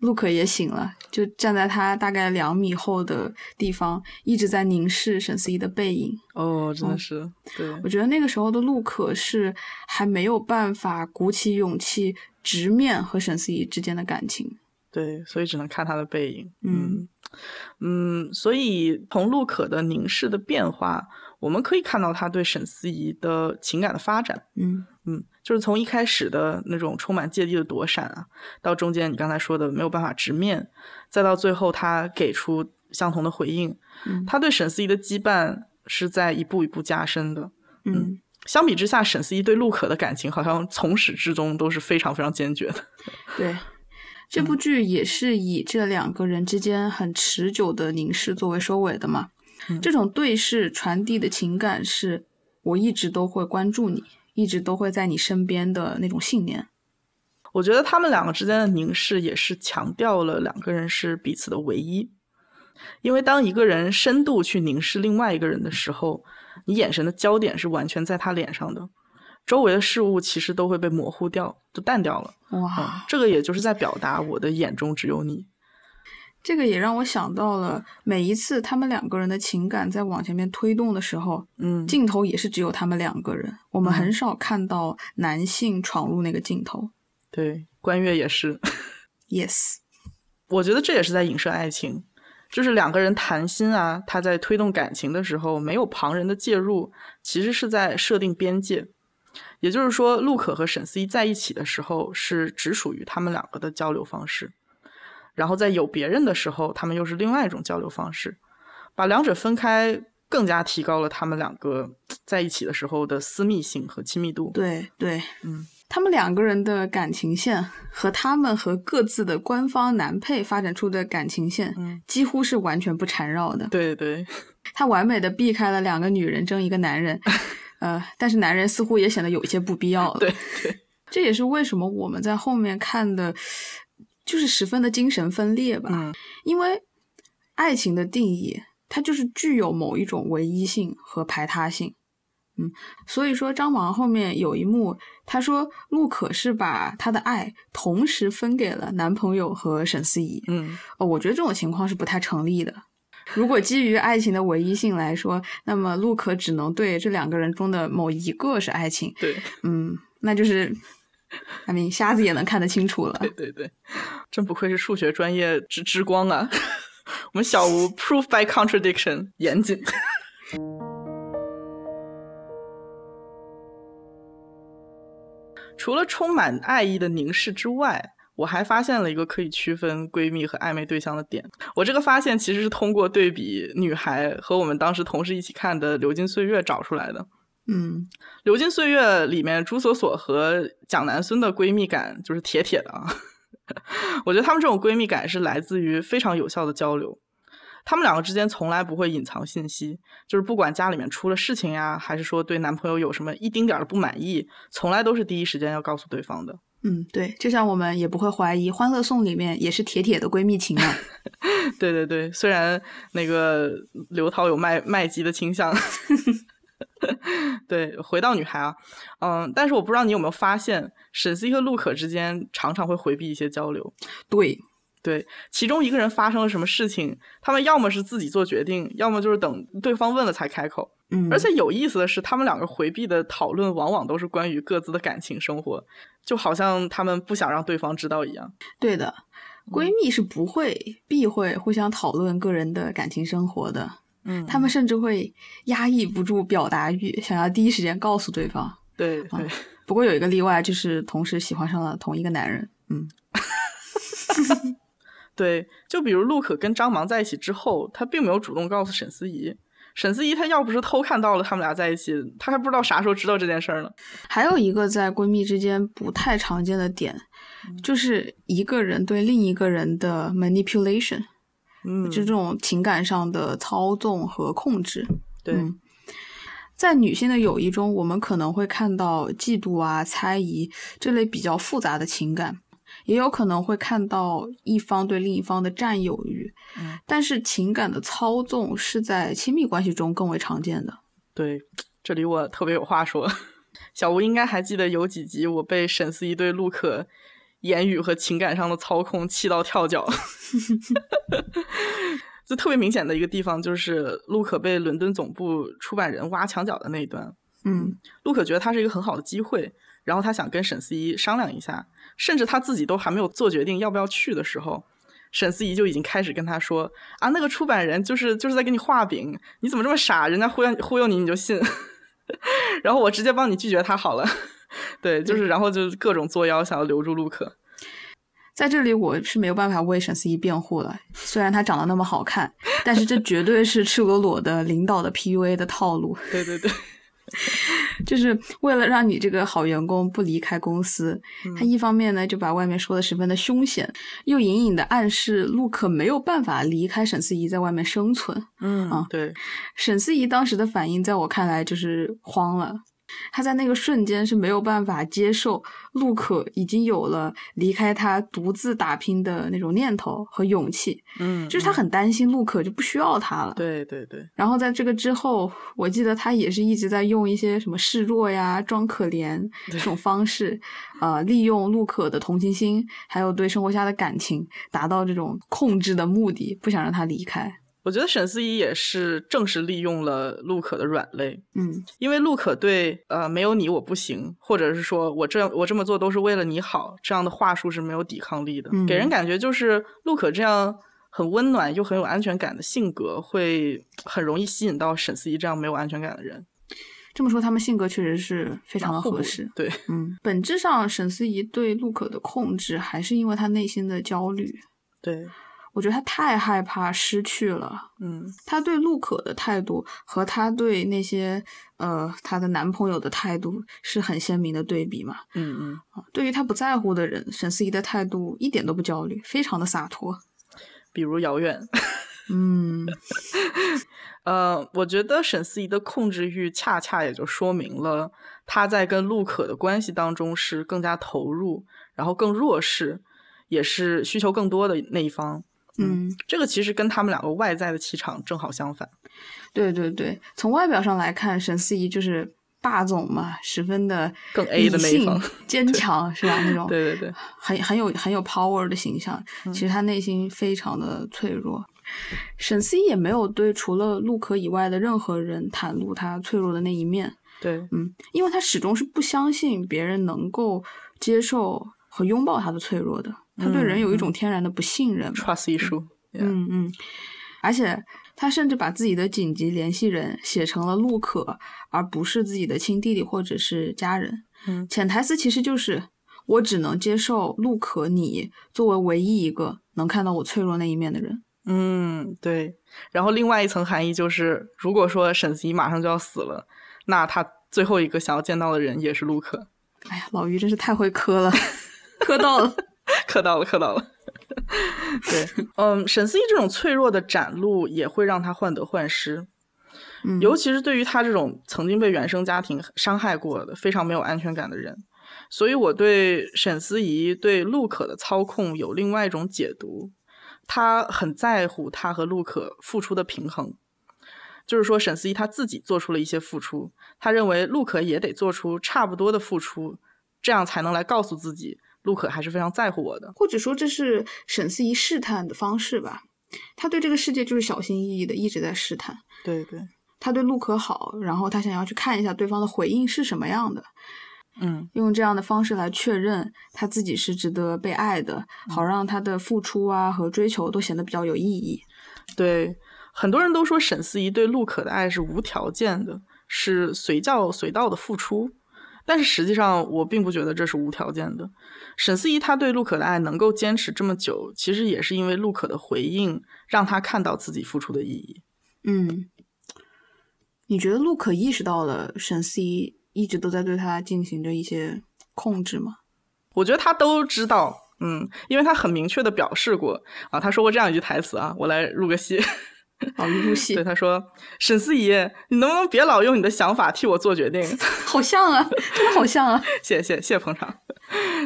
陆可也醒了，就站在他大概两米后的地方，一直在凝视沈思怡的背影。哦，真的是，对我觉得那个时候的陆可是还没有办法鼓起勇气直面和沈思怡之间的感情。对，所以只能看他的背影。嗯嗯，所以从陆可的凝视的变化，我们可以看到他对沈思怡的情感的发展。嗯嗯，就是从一开始的那种充满芥蒂的躲闪啊，到中间你刚才说的没有办法直面，再到最后他给出相同的回应，嗯他对沈思怡的羁绊是在一步一步加深的。嗯，相比之下，沈思怡对陆可的感情好像从始至终都是非常非常坚决的。对。这部剧也是以这两个人之间很持久的凝视作为收尾的嘛。嗯这种对视传递的情感是我一直都会关注你，一直都会在你身边的那种信念。我觉得他们两个之间的凝视也是强调了两个人是彼此的唯一。因为当一个人深度去凝视另外一个人的时候，你眼神的焦点是完全在他脸上的，周围的事物其实都会被模糊掉，就淡掉了。嗯哇，，这个也就是在表达我的眼中只有你。这个也让我想到了每一次他们两个人的情感在往前面推动的时候，嗯，镜头也是只有他们两个人，我们嗯很少看到男性闯入那个镜头。对，关悦也是。Yes，我觉得这也是在影射爱情，就是两个人谈心啊，他在推动感情的时候没有旁人的介入，其实是在设定边界。也就是说，陆可和沈思怡在一起的时候是只属于他们两个的交流方式，然后在有别人的时候，他们又是另外一种交流方式。把两者分开，更加提高了他们两个在一起的时候的私密性和亲密度。对对，嗯，他们两个人的感情线和他们和各自的官方男配发展出的感情线，嗯几乎是完全不缠绕的。对对，<laughs> 他完美的避开了两个女人争一个男人，<laughs> 呃，但是男人似乎也显得有一些不必要了。对对，<laughs> 这也是为什么我们在后面看的，就是十分的精神分裂吧。嗯，因为爱情的定义，它就是具有某一种唯一性和排他性。嗯，所以说张芒后面有一幕，他说陆可是把他的爱同时分给了男朋友和沈思怡。嗯，哦，我觉得这种情况是不太成立的。如果基于爱情的唯一性来说，那么陆可只能对这两个人中的某一个是爱情。对，嗯，那就是，I mean，瞎子也能看得清楚了。对对对，真不愧是数学专业之之光啊！<laughs> 我们小吴 proof by contradiction 严谨。<laughs> 除了充满爱意的凝视之外，我还发现了一个可以区分闺蜜和暧昧对象的点。我这个发现其实是通过对比女孩和我们当时同事一起看的《流金岁月》找出来的。嗯，《流金岁月》里面朱锁锁和蒋南孙的闺蜜感就是铁铁的啊。<laughs> 我觉得他们这种闺蜜感是来自于非常有效的交流。他们两个之间从来不会隐藏信息，就是不管家里面出了事情呀，还是说对男朋友有什么一丁点儿的不满意，从来都是第一时间要告诉对方的。嗯，对，就像我们也不会怀疑《欢乐颂》里面也是铁铁的闺蜜情啊。<laughs> 对对对，虽然那个刘涛有卖卖鸡的倾向。<laughs> 对，回到女孩啊，嗯，但是我不知道你有没有发现，沈思怡和陆可之间常常会回避一些交流。对，对，其中一个人发生了什么事情，他们要么是自己做决定，要么就是等对方问了才开口。嗯，而且有意思的是，他们两个回避的讨论往往都是关于各自的感情生活，就好像他们不想让对方知道一样。对的，闺蜜是不会避讳互相讨论个人的感情生活的。嗯，他们甚至会压抑不住表达欲，想要第一时间告诉对方。对对，<laughs> 不过有一个例外，就是同时喜欢上了同一个男人。嗯，<laughs> 对，就比如陆可跟张芒在一起之后，他并没有主动告诉沈思怡。沈思怡她要不是偷看到了他们俩在一起，她还不知道啥时候知道这件事儿呢。还有一个在闺蜜之间不太常见的点，嗯就是一个人对另一个人的 manipulation，嗯，就这种情感上的操纵和控制。对，嗯在女性的友谊中，我们可能会看到嫉妒啊、猜疑这类比较复杂的情感，也有可能会看到一方对另一方的占有欲。嗯，但是情感的操纵是在亲密关系中更为常见的。对，这里我特别有话说。<laughs> 小吴应该还记得有几集我被沈思怡对陆可言语和情感上的操控气到跳脚。<laughs> 就特别明显的一个地方，就是陆可被伦敦总部出版人挖墙脚的那一段。嗯陆可觉得他是一个很好的机会，然后他想跟沈思怡商量一下，甚至他自己都还没有做决定要不要去的时候，沈思怡就已经开始跟他说啊，那个出版人就是就是在给你画饼，你怎么这么傻？人家忽悠忽悠你你就信，<laughs> 然后我直接帮你拒绝他好了。<laughs> 对，就是然后就各种作妖，想要留住陆可。在这里我是没有办法为沈思怡辩护了，虽然她长得那么好看，但是这绝对是赤裸裸的领导的 PUA 的套路。对对对，<laughs> 就是为了让你这个好员工不离开公司，他一方面呢就把外面说的十分的凶险，又隐隐的暗示陆可没有办法离开沈思怡在外面生存。嗯啊对，沈思怡当时的反应，在我看来就是慌了。他在那个瞬间是没有办法接受陆可已经有了离开他独自打拼的那种念头和勇气，嗯，就是他很担心陆可就不需要他了。对对对，然后在这个之后，我记得他也是一直在用一些什么示弱呀、装可怜这种方式，呃，利用陆可的同情心，还有对生活下的感情，达到这种控制的目的，不想让他离开。我觉得沈思怡也是正是利用了陆可的软肋，嗯因为陆可对呃没有你我不行，或者是说我这样我这么做都是为了你好这样的话术是没有抵抗力的，嗯给人感觉就是陆可这样很温暖又很有安全感的性格，会很容易吸引到沈思怡这样没有安全感的人，这么说，他们性格确实是非常的合适。对，嗯，本质上，沈思怡对陆可的控制，还是因为她内心的焦虑。对，我觉得他太害怕失去了。嗯他对陆可的态度和他对那些呃她的男朋友的态度是很鲜明的对比嘛。嗯嗯，啊，对于他不在乎的人，沈思怡的态度一点都不焦虑，非常的洒脱。比如遥远，<laughs> 嗯，呃，我觉得沈思怡的控制欲恰恰也就说明了她在跟陆可的关系当中是更加投入，然后更弱势，也是需求更多的那一方。嗯，这个其实跟他们两个外在的气场正好相反。对对对，从外表上来看，沈思怡就是霸总嘛，十分的更 A 的那一方，坚强是吧？那种 <laughs> 对对对，很很有很有 power 的形象。其实他内心非常的脆弱。沈思怡也没有对除了陆可以外的任何人袒露他脆弱的那一面。对，嗯，因为他始终是不相信别人能够接受和拥抱他的脆弱的。他对人有一种天然的不信任，trust issue。嗯嗯，而且他甚至把自己的紧急联系人写成了陆可，而不是自己的亲弟弟或者是家人。嗯，潜台词其实就是我只能接受陆可你作为唯一一个能看到我脆弱那一面的人。嗯，对。然后另外一层含义就是，如果说沈思怡马上就要死了，那他最后一个想要见到的人也是陆可。哎呀，老于真是太会磕了，磕到了。<laughs> 磕到了，磕到了。<laughs> 对，嗯，沈思怡这种脆弱的展露也会让他患得患失，嗯，尤其是对于他这种曾经被原生家庭伤害过的、非常没有安全感的人。所以，我对沈思怡对陆可的操控有另外一种解读，他很在乎他和陆可付出的平衡，就是说，沈思怡他自己做出了一些付出，他认为陆可也得做出差不多的付出，这样才能来告诉自己。陆可还是非常在乎我的，或者说这是沈思怡试探的方式吧。他对这个世界就是小心翼翼的，一直在试探。对对，他对陆可好，然后他想要去看一下对方的回应是什么样的。嗯，用这样的方式来确认他自己是值得被爱的，好让他的付出啊和追求都显得比较有意义。对，很多人都说沈思怡对陆可的爱是无条件的，是随叫随到的付出。但是实际上，我并不觉得这是无条件的。沈思怡她对陆可的爱能够坚持这么久，其实也是因为陆可的回应，让他看到自己付出的意义。嗯，你觉得陆可意识到了沈思怡一直都在对他进行着一些控制吗？我觉得他都知道，嗯，因为他很明确的表示过啊，他说过这样一句台词啊，我来入个戏。哦，入戏。对，他说：“沈思怡，你能不能别老用你的想法替我做决定？” <laughs> 好像啊，真的好像啊！谢谢谢谢捧场。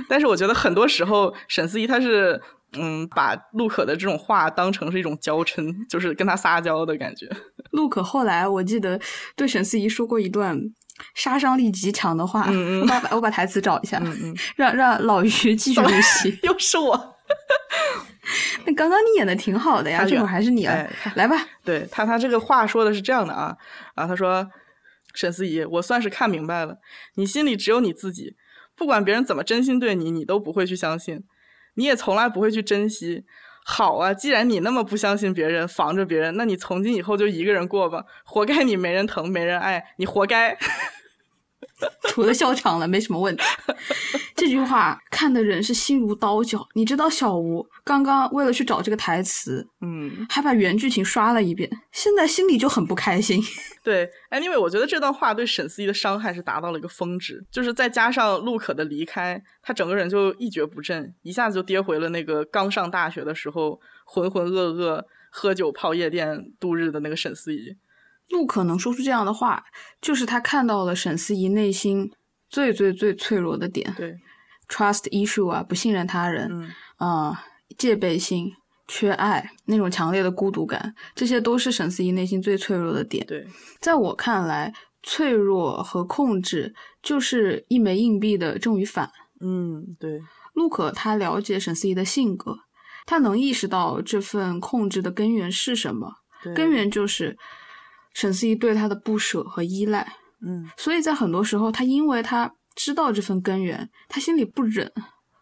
但是我觉得很多时候，沈思怡他是嗯，把陆可的这种话当成是一种娇嗔，就是跟他撒娇的感觉。陆可后来我记得对沈思怡说过一段杀伤力极强的话，嗯嗯，我把我把台词找一下，嗯嗯，让让老于继续入戏，又是我。<laughs> <laughs> 那刚刚你演的挺好的呀，这会儿还是你啊，来吧。对他，他这个话说的是这样的啊啊，他说：“沈思怡，我算是看明白了，你心里只有你自己，不管别人怎么真心对你，你都不会去相信，你也从来不会去珍惜。好啊，既然你那么不相信别人，防着别人，那你从今以后就一个人过吧，活该你没人疼，没人爱，你活该。<laughs> ”除了笑场了，没什么问题。这句话看的人是心如刀绞。你知道小吴刚刚为了去找这个台词，嗯，还把原剧情刷了一遍，现在心里就很不开心。<laughs> 对，anyway，我觉得这段话对沈思怡的伤害是达到了一个峰值，就是再加上陆可的离开，他整个人就一蹶不振，一下子就跌回了那个刚上大学的时候浑浑噩噩、喝酒泡夜店度日的那个沈思怡。陆可能说出这样的话，就是他看到了沈思怡内心最最最脆弱的点。对，trust issue 啊，不信任他人，嗯啊，戒备心、缺爱，那种强烈的孤独感，这些都是沈思怡内心最脆弱的点。对，在我看来，脆弱和控制就是一枚硬币的正与反。嗯，对。陆可他了解沈思怡的性格，他能意识到这份控制的根源是什么，根源就是。沈思怡对他的不舍和依赖，嗯，所以在很多时候，他因为他知道这份根源，他心里不忍，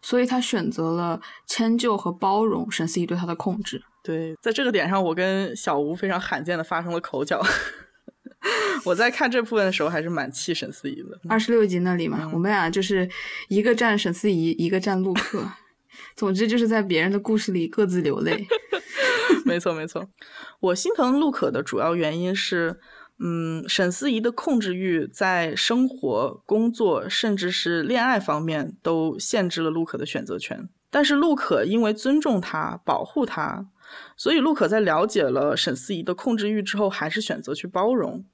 所以他选择了迁就和包容沈思怡对他的控制。对，在这个点上，我跟小吴非常罕见的发生了口角。<laughs> 我在看这部分的时候，还是蛮气沈思怡的。二十六集那里嘛，我们俩就是一个站沈思怡，一个站陆克，<laughs> 总之就是在别人的故事里各自流泪。<laughs> 没错，没错。我心疼陆可的主要原因是，嗯，沈思怡的控制欲在生活、工作，甚至是恋爱方面都限制了陆可的选择权。但是陆可因为尊重他、保护他，所以陆可在了解了沈思怡的控制欲之后，还是选择去包容。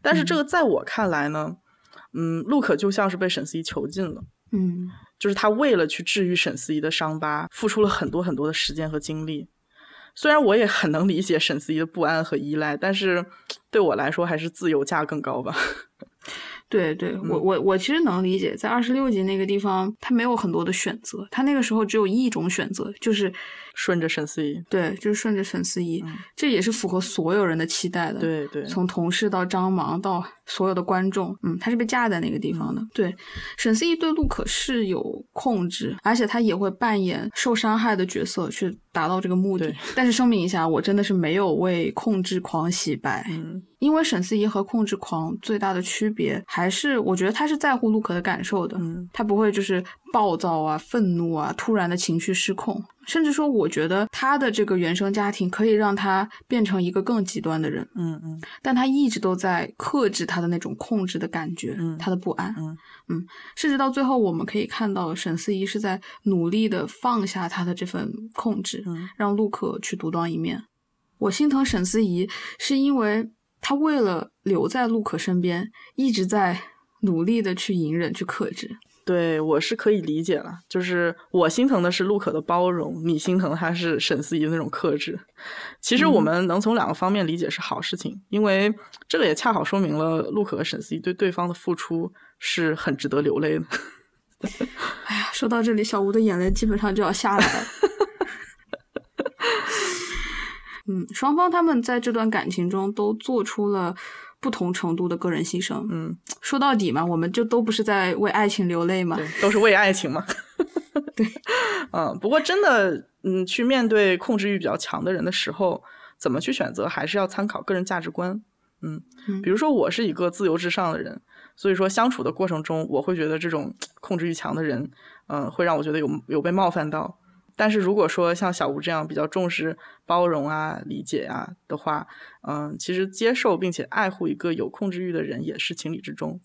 但是这个在我看来呢，嗯，陆可就像是被沈思怡囚禁了。嗯，就是他为了去治愈沈思怡的伤疤，付出了很多很多的时间和精力。虽然我也很能理解沈思怡的不安和依赖，但是对我来说还是自由价更高吧。<laughs> 对对，我我我其实能理解，在二十六集那个地方，他没有很多的选择，他那个时候只有一种选择，就是顺着沈思怡。对，就是顺着沈思怡，这也是符合所有人的期待的。对对，从同事到张芒到所有的观众，嗯，他是被架在那个地方的。对，沈思怡对陆可是有控制，而且他也会扮演受伤害的角色去达到这个目的。但是声明一下，我真的是没有为控制狂洗白。嗯。因为沈思怡和控制狂最大的区别，还是我觉得他是在乎陆可的感受的，他不会就是暴躁啊、愤怒啊、突然的情绪失控，甚至说，我觉得他的这个原生家庭可以让他变成一个更极端的人，嗯嗯，但他一直都在克制他的那种控制的感觉，他的不安，嗯嗯，甚至到最后，我们可以看到沈思怡是在努力的放下他的这份控制，让陆可去独当一面。我心疼沈思怡，是因为。他为了留在陆可身边，一直在努力的去隐忍、去克制。对我是可以理解了，就是我心疼的是陆可的包容，你心疼他是沈思怡的那种克制。其实我们能从两个方面理解是好事情，因为这个也恰好说明了陆可和沈思怡对对方的付出是很值得流泪的。<laughs> 哎呀，说到这里，小吴的眼泪基本上就要下来了。<laughs> 嗯，双方他们在这段感情中都做出了不同程度的个人牺牲。嗯，说到底嘛，我们就都不是在为爱情流泪嘛，都是为爱情嘛。对，<laughs> 嗯，不过真的，嗯，去面对控制欲比较强的人的时候，怎么去选择，还是要参考个人价值观。嗯，比如说我是一个自由至上的人，所以说相处的过程中，我会觉得这种控制欲强的人，嗯，会让我觉得有有被冒犯到。但是如果说像小吴这样比较重视包容啊、理解啊的话，嗯，其实接受并且爱护一个有控制欲的人也是情理之中。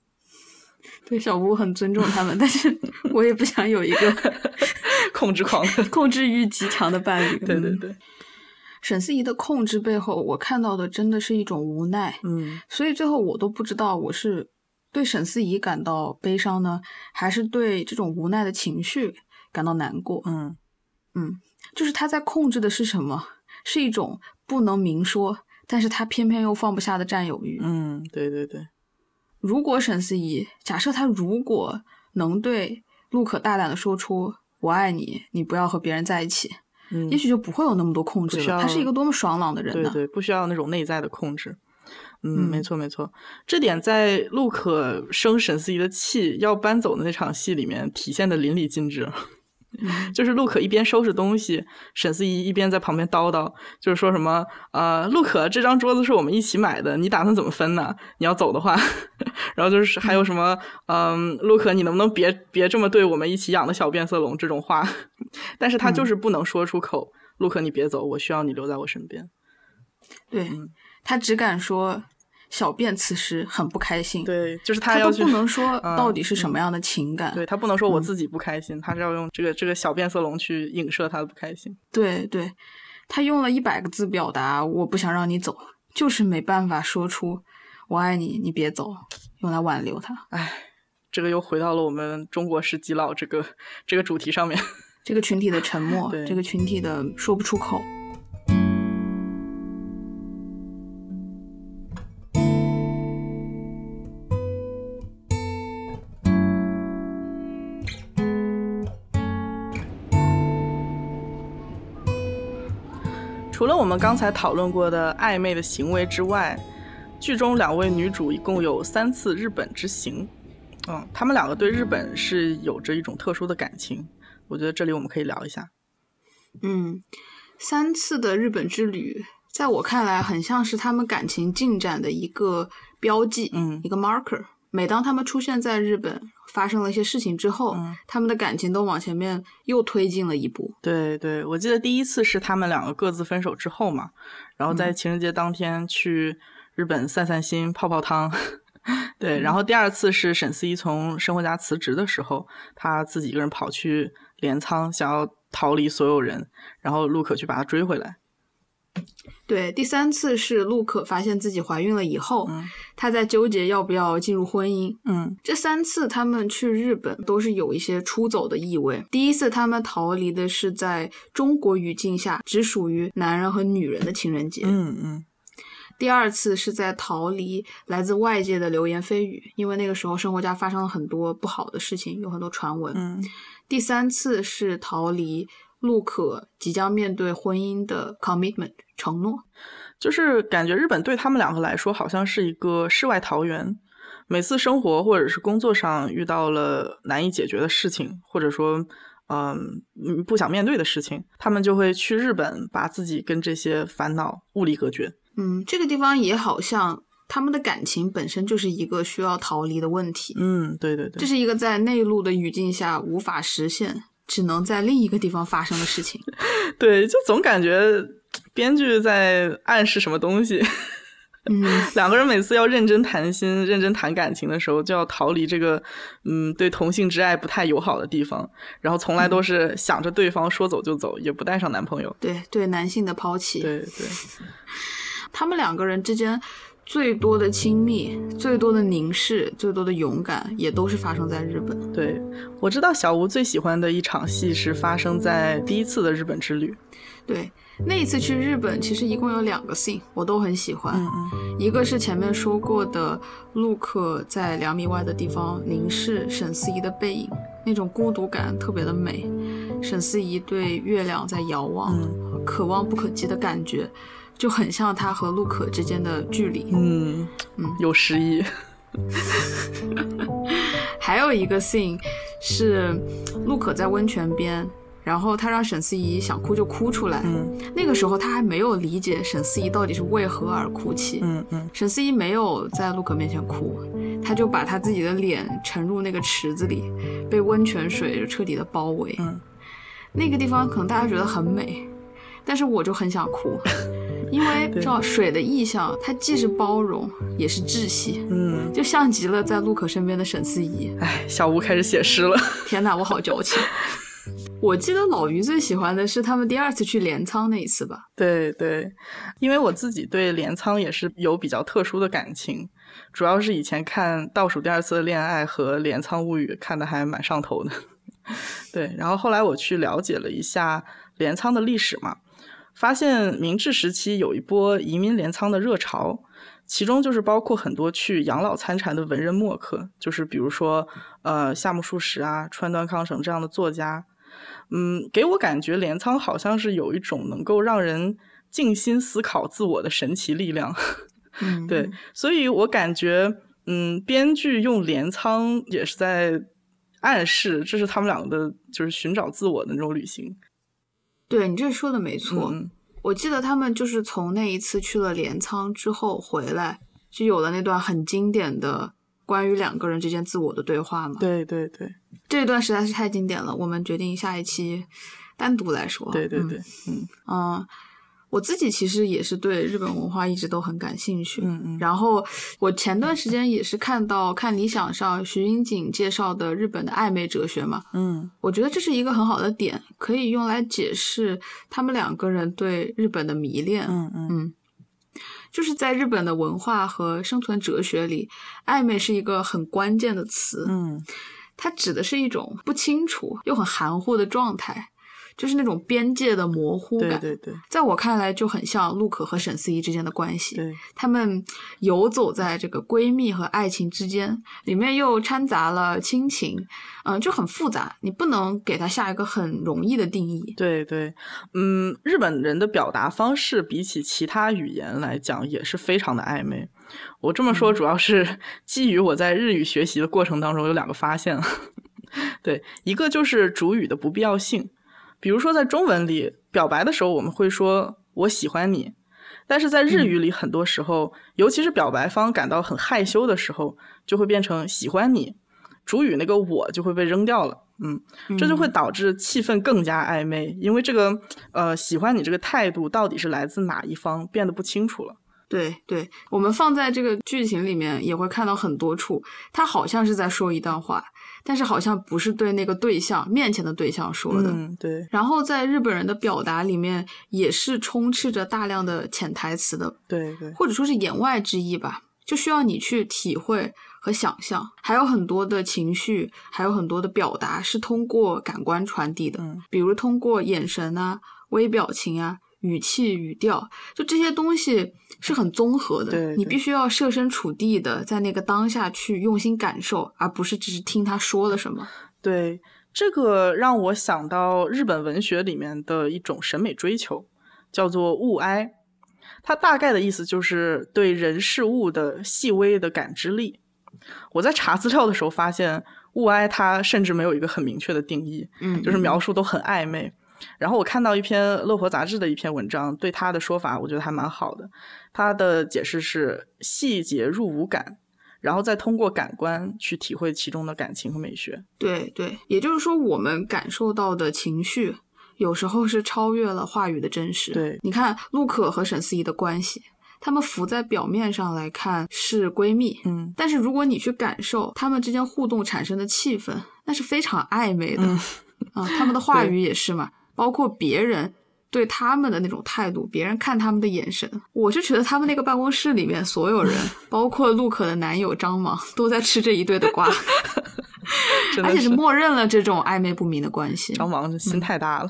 对，小吴很尊重他们，但是 <laughs> 我也不想有一个 <laughs> 控制狂、<laughs> 控制欲极强的伴侣。对对对，沈思怡的控制背后，我看到的真的是一种无奈。嗯，所以最后我都不知道我是对沈思怡感到悲伤呢，还是对这种无奈的情绪感到难过。嗯。嗯，就是他在控制的是什么？是一种不能明说，但是他偏偏又放不下的占有欲。嗯，对对对。如果沈思怡假设他如果能对陆可大胆的说出“我爱你”，你不要和别人在一起，嗯，也许就不会有那么多控制了。他是一个多么爽朗的人呢？对对，不需要那种内在的控制。嗯，没错没错，这点在陆可生沈思怡的气要搬走的那场戏里面体现的淋漓尽致。<laughs> 就是陆可一边收拾东西，沈思怡一边在旁边叨叨，就是说什么呃，陆可这张桌子是我们一起买的，你打算怎么分呢？你要走的话，<laughs> 然后就是还有什么嗯，陆可你能不能别别这么对我们一起养的小变色龙这种话？<laughs> 但是他就是不能说出口，陆可你别走，我需要你留在我身边。对他只敢说。小便此时很不开心，对，就是他要不能说到底是什么样的情感，对他不能说我自己不开心，他是要用这个这个小变色龙去影射他的不开心。对对，他用了一百个字表达我不想让你走，就是没办法说出我爱你，你别走，用来挽留他。唉，这个又回到了我们中国式基佬这个这个主题上面，这个群体的沉默，<laughs> 这个群体的说不出口。了我们刚才讨论过的暧昧的行为之外，剧中两位女主一共有三次日本之行。嗯，她们两个对日本是有着一种特殊的感情，我觉得这里我们可以聊一下。嗯，三次的日本之旅，在我看来很像是他们感情进展的一个标记，嗯，一个 marker。每当他们出现在日本。发生了一些事情之后，他们的感情都往前面又推进了一步。对对，我记得第一次是他们两个各自分手之后嘛，然后在情人节当天去日本散散心、泡泡汤。<laughs> 对，然后第二次是沈思怡从生活家辞职的时候，他自己一个人跑去镰仓，想要逃离所有人，然后陆可去把他追回来。对，第三次是陆可发现自己怀孕了以后，他在纠结要不要进入婚姻。嗯，这三次他们去日本都是有一些出走的意味。第一次他们逃离的是在中国语境下只属于男人和女人的情人节。嗯嗯。第二次是在逃离来自外界的流言蜚语，因为那个时候生活家发生了很多不好的事情，有很多传闻。嗯。第三次是逃离。陆可即将面对婚姻的 commitment 承诺，就是感觉日本对他们两个来说好像是一个世外桃源。每次生活或者是工作上遇到了难以解决的事情，或者说嗯不想面对的事情，他们就会去日本，把自己跟这些烦恼物理隔绝。嗯，这个地方也好像他们的感情本身就是一个需要逃离的问题。嗯，对对对，这是一个在内陆的语境下无法实现。只能在另一个地方发生的事情，<laughs> 对，就总感觉编剧在暗示什么东西。嗯，<laughs> 两个人每次要认真谈心、认真谈感情的时候，就要逃离这个嗯对同性之爱不太友好的地方，然后从来都是想着对方说走就走，也不带上男朋友。对对，男性的抛弃。对对，<laughs> 他们两个人之间。最多的亲密，最多的凝视，最多的勇敢，也都是发生在日本。对，我知道小吴最喜欢的一场戏是发生在第一次的日本之旅。对，那一次去日本，其实一共有两个 scene，我都很喜欢。嗯嗯。一个是前面说过的，陆可在两米外的地方凝视沈思怡的背影，那种孤独感特别的美。沈思怡对月亮在遥望，可望不可及的感觉。就很像他和陆可之间的距离，嗯嗯，有诗意。<laughs> 还有一个 scene 是陆可在温泉边，然后他让沈思怡想哭就哭出来。嗯，那个时候他还没有理解沈思怡到底是为何而哭泣。嗯嗯，沈思怡没有在陆可面前哭，他就把他自己的脸沉入那个池子里，被温泉水彻底的包围。嗯，那个地方可能大家觉得很美，但是我就很想哭。因为 <laughs> 知道水的意象，它既是包容，也是窒息，嗯，就像极了在陆可身边的沈思怡。哎，小吴开始写诗了。天哪，我好矫情。<laughs> 我记得老于最喜欢的是他们第二次去镰仓那一次吧？对对，因为我自己对镰仓也是有比较特殊的感情，主要是以前看《倒数第二次的恋爱》和《镰仓物语》看的还蛮上头的。<laughs> 对，然后后来我去了解了一下镰仓的历史嘛。发现明治时期有一波移民镰仓的热潮，其中就是包括很多去养老参禅的文人墨客，就是比如说呃夏目漱石啊、川端康成这样的作家。嗯，给我感觉镰仓好像是有一种能够让人静心思考自我的神奇力量。嗯，<laughs> 对，所以我感觉嗯，编剧用镰仓也是在暗示，这是他们两个的就是寻找自我的那种旅行。对你这说的没错，我记得他们就是从那一次去了镰仓之后回来，就有了那段很经典的关于两个人之间自我的对话嘛。对对对，这一段实在是太经典了，我们决定下一期单独来说。对对对，嗯嗯。我自己其实也是对日本文化一直都很感兴趣，嗯嗯。然后我前段时间也是看到看理想上徐英锦介绍的日本的暧昧哲学嘛，嗯，我觉得这是一个很好的点，可以用来解释他们两个人对日本的迷恋，嗯嗯嗯，就是在日本的文化和生存哲学里，暧昧是一个很关键的词，嗯，它指的是一种不清楚又很含糊的状态。就是那种边界的模糊感，对对对，在我看来就很像陆可和沈思怡之间的关系。对，他们游走在这个闺蜜和爱情之间，里面又掺杂了亲情，嗯，就很复杂。你不能给它下一个很容易的定义。对对，嗯，日本人的表达方式比起其他语言来讲也是非常的暧昧。我这么说主要是 <laughs> 基于我在日语学习的过程当中有两个发现。<laughs> 对，一个就是主语的不必要性。比如说，在中文里表白的时候，我们会说“我喜欢你”，但是在日语里，很多时候，尤其是表白方感到很害羞的时候，就会变成“喜欢你”，主语那个“我”就会被扔掉了。嗯，这就会导致气氛更加暧昧，因为这个呃“喜欢你”这个态度到底是来自哪一方，变得不清楚了。对对，我们放在这个剧情里面也会看到很多处，他好像是在说一段话。但是好像不是对那个对象面前的对象说的。嗯，对，然后在日本人的表达里面，也是充斥着大量的潜台词的，对对，或者说是言外之意吧，就需要你去体会和想象。还有很多的情绪，还有很多的表达是通过感官传递的，嗯比如通过眼神啊、微表情啊、语气、语调，就这些东西是很综合的。对对你必须要设身处地的在那个当下去用心感受，而不是只是听他说了什么。对，这个让我想到日本文学里面的一种审美追求，叫做物哀。它大概的意思就是对人事物的细微的感知力。我在查资料的时候发现，物哀它甚至没有一个很明确的定义，嗯，就是描述都很暧昧。然后我看到一篇《乐活》杂志的一篇文章，对他的说法，我觉得还蛮好的。他的解释是细节入五感，然后再通过感官去体会其中的感情和美学。对对，也就是说，我们感受到的情绪，有时候是超越了话语的真实。对你看陆可和沈思怡的关系，他们浮在表面上来看是闺蜜，嗯，但是如果你去感受他们之间互动产生的气氛，那是非常暧昧的。嗯啊，他们的话 <laughs> 语也是嘛，包括别人。对他们的那种态度，别人看他们的眼神，我就觉得他们那个办公室里面所有人，包括陆可的男友张芒，都在吃这一堆的瓜。<laughs> 而且是默认了这种暧昧不明的关系。张芒心太大了。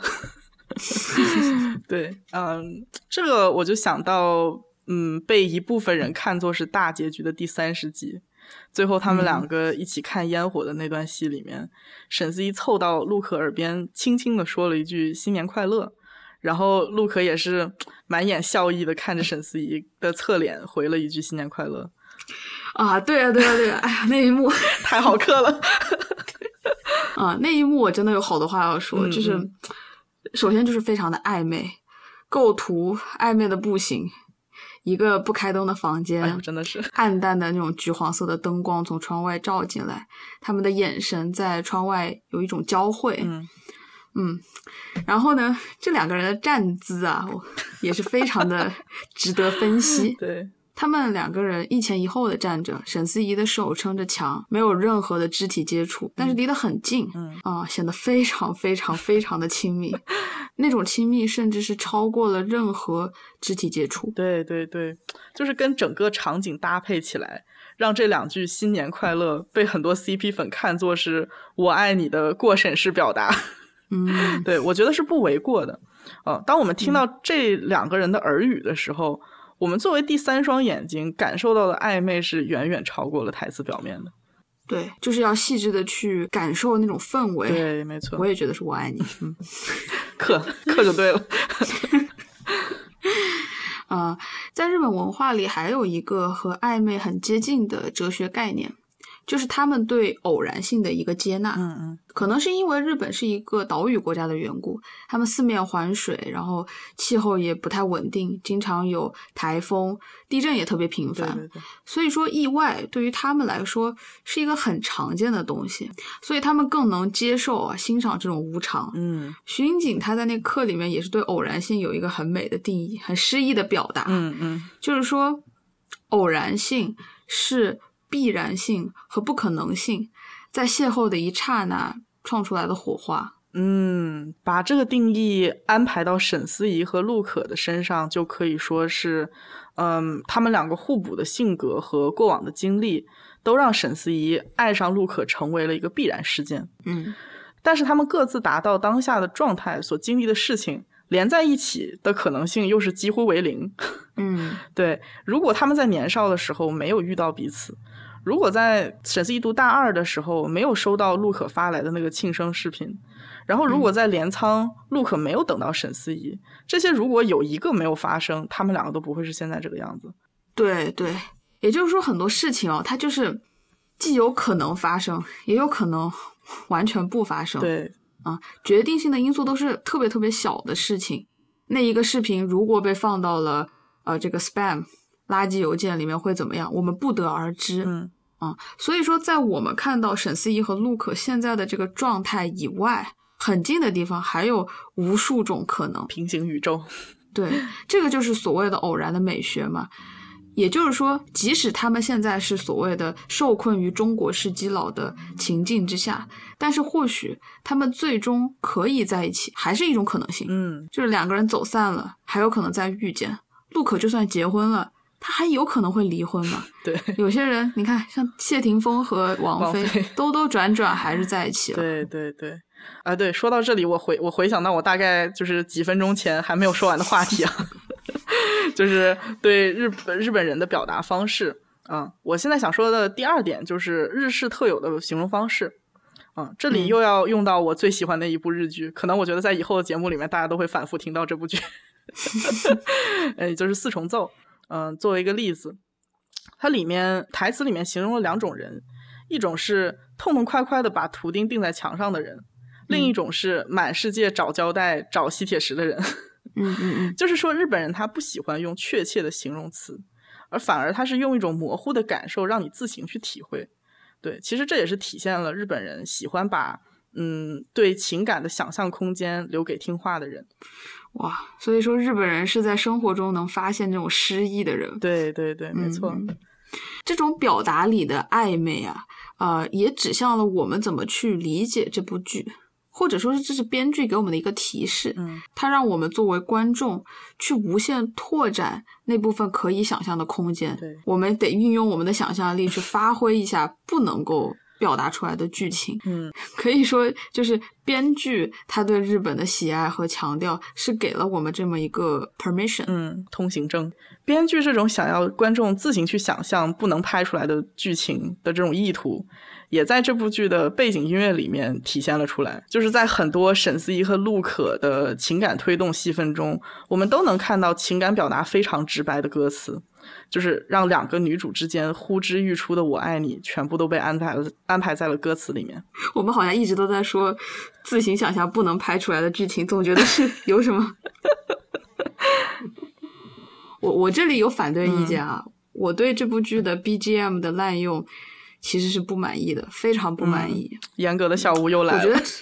<laughs> 对，嗯，这个我就想到，嗯，被一部分人看作是大结局的第三十集，最后他们两个一起看烟火的那段戏里面，沈思怡凑到陆可耳边，轻轻的说了一句“新年快乐”，然后陆可也是 <tsk> 满眼笑意的看着沈思怡的侧脸，回了一句“新年快乐啊，对啊，对啊，对啊！哎呀，那一幕”，太好磕了。<laughs> 啊，那一幕我真的有好多话要说，嗯就是嗯首先就是非常的暧昧，构图暧昧的不行，一个不开灯的房间，哎，真的是，<laughs> 暗淡的那种橘黄色的灯光从窗外照进来，他们的眼神在窗外有一种交汇，嗯，嗯，然后呢，这两个人的站姿啊，我 <laughs> 也是非常的值得分析。<laughs> 对，他们两个人一前一后的站着，沈思怡的手撑着墙，没有任何的肢体接触，但是离得很近，嗯啊，显得非常非常非常的亲密，<laughs> 那种亲密甚至是超过了任何肢体接触。对对对，就是跟整个场景搭配起来，让这两句“新年快乐”被很多 CP 粉看作是我爱你的过审式表达。嗯，<laughs> 对我觉得是不为过的。呃，当我们听到这两个人的耳语的时候，我们作为第三双眼睛感受到的暧昧是远远超过了台词表面的。对，就是要细致的去感受那种氛围。对，没错我，也觉得是我爱你。<laughs> 嗯刻刻就对了。啊、<laughs> 在日本文化里，还有一个和暧昧很接近的哲学概念，就是他们对偶然性的一个接纳。嗯嗯，可能是因为日本是一个岛屿国家的缘故，他们四面环水，然后气候也不太稳定，经常有台风、地震也特别频繁。对对对，所以说，意外对于他们来说是一个很常见的东西，所以他们更能接受啊、欣赏这种无常。嗯徐英锦他在那课里面也是对偶然性有一个很美的定义，很诗意的表达。嗯嗯，就是说，偶然性是必然性和不可能性在邂逅的一刹那创出来的火花。嗯，把这个定义安排到沈思怡和陆可的身上，就可以说是，嗯，他们两个互补的性格和过往的经历，都让沈思怡爱上陆可成为了一个必然事件。嗯但是他们各自达到当下的状态所经历的事情连在一起的可能性又是几乎为零。嗯 <laughs> 对，如果他们在年少的时候没有遇到彼此，如果在沈思怡读大二的时候没有收到陆可发来的那个庆生视频，然后如果在镰仓陆可没有等到沈思怡，这些如果有一个没有发生，他们两个都不会是现在这个样子。对对，也就是说很多事情哦，它就是既有可能发生，也有可能完全不发生。对，啊，决定性的因素都是特别特别小的事情。那一个视频如果被放到了呃这个 spam 垃圾邮件里面会怎么样？我们不得而知。嗯啊，所以说在我们看到沈思怡和陆可现在的这个状态以外，很近的地方还有无数种可能。平行宇宙。<laughs> 对，这个就是所谓的偶然的美学嘛。也就是说，即使他们现在是所谓的受困于中国式基佬的情境之下，但是或许他们最终可以在一起，还是一种可能性。嗯，就是两个人走散了，还有可能再遇见。陆可就算结婚了，他还有可能会离婚吗？<laughs> 对，有些人你看，像谢霆锋和王菲，<laughs> 兜兜转转还是在一起了。对对对，啊，对，说到这里，我回我回想到我大概就是几分钟前还没有说完的话题啊。<laughs> 就是对日本日本人的表达方式啊，我现在想说的第二点就是日式特有的形容方式。啊，这里又要用到我最喜欢的一部日剧，可能我觉得在以后的节目里面大家都会反复听到这部剧，哎，就是四重奏，嗯，作为一个例子，它里面台词里面形容了两种人，一种是痛痛快快的把图钉钉在墙上的人，另一种是满世界找胶带找吸铁石的人。嗯嗯嗯，<laughs> 就是说日本人他不喜欢用确切的形容词，而反而他是用一种模糊的感受让你自行去体会。对，其实这也是体现了日本人喜欢把嗯对情感的想象空间留给听话的人。哇，所以说日本人是在生活中能发现这种诗意的人。对对对，没错。这种表达里的暧昧啊，呃，也指向了我们怎么去理解这部剧。或者说是这是编剧给我们的一个提示，嗯，它让我们作为观众去无限拓展那部分可以想象的空间。对，我们得运用我们的想象力去发挥一下不能够表达出来的剧情。嗯，可以说就是编剧他对日本的喜爱和强调是给了我们这么一个 permission，嗯，通行证。编剧这种想要观众自行去想象不能拍出来的剧情的这种意图。也在这部剧的背景音乐里面体现了出来，就是在很多沈思怡和陆可的情感推动戏份中，我们都能看到情感表达非常直白的歌词，就是让两个女主之间呼之欲出的“我爱你”全部都被安排了安排在了歌词里面。<laughs> 我们好像一直都在说自行想象不能拍出来的剧情，总觉得是 <laughs> 有什么。我我这里有反对意见啊，我对这部剧的 BGM 的滥用。其实是不满意的，非常不满意。严格的小吴又来了。我觉得 <laughs>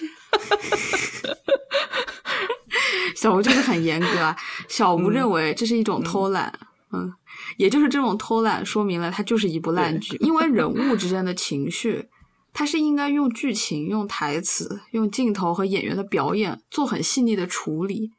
小吴就是很严格啊。小吴认为这是一种偷懒，嗯，也就是这种偷懒说明了它就是一部烂 <laughs> 剧。因为人物之间的情绪，它是应该用剧情、用台词、用镜头和演员的表演做很细腻的处理。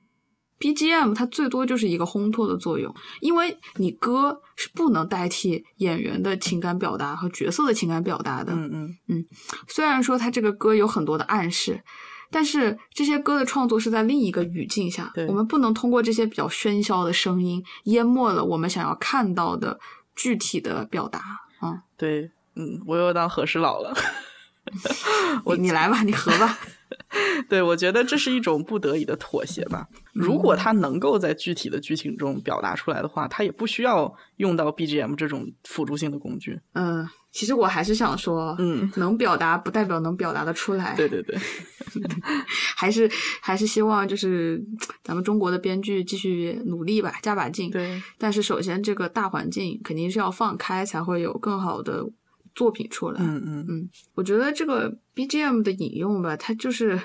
BGM 它最多就是一个烘托的作用，因为你歌是不能代替演员的情感表达和角色的情感表达的。嗯嗯嗯，虽然说它这个歌有很多的暗示，但是这些歌的创作是在另一个语境下，我们不能通过这些比较喧嚣的声音淹没了我们想要看到的具体的表达。啊，对，嗯，我又当和事佬了，<laughs> 我你来吧，你和吧。<laughs> 对，我觉得这是一种不得已的妥协吧。<laughs> 如果他能够在具体的剧情中表达出来的话，他也不需要用到 BGM 这种辅助性的工具。嗯，其实我还是想说，嗯，<laughs> 能表达不代表能表达的出来。对对对，<laughs> 还是还是希望就是咱们中国的编剧继续努力吧，加把劲。对，但是首先这个大环境肯定是要放开，才会有更好的。作品出来，嗯嗯嗯，我觉得这个 BGM 的引用吧，它就是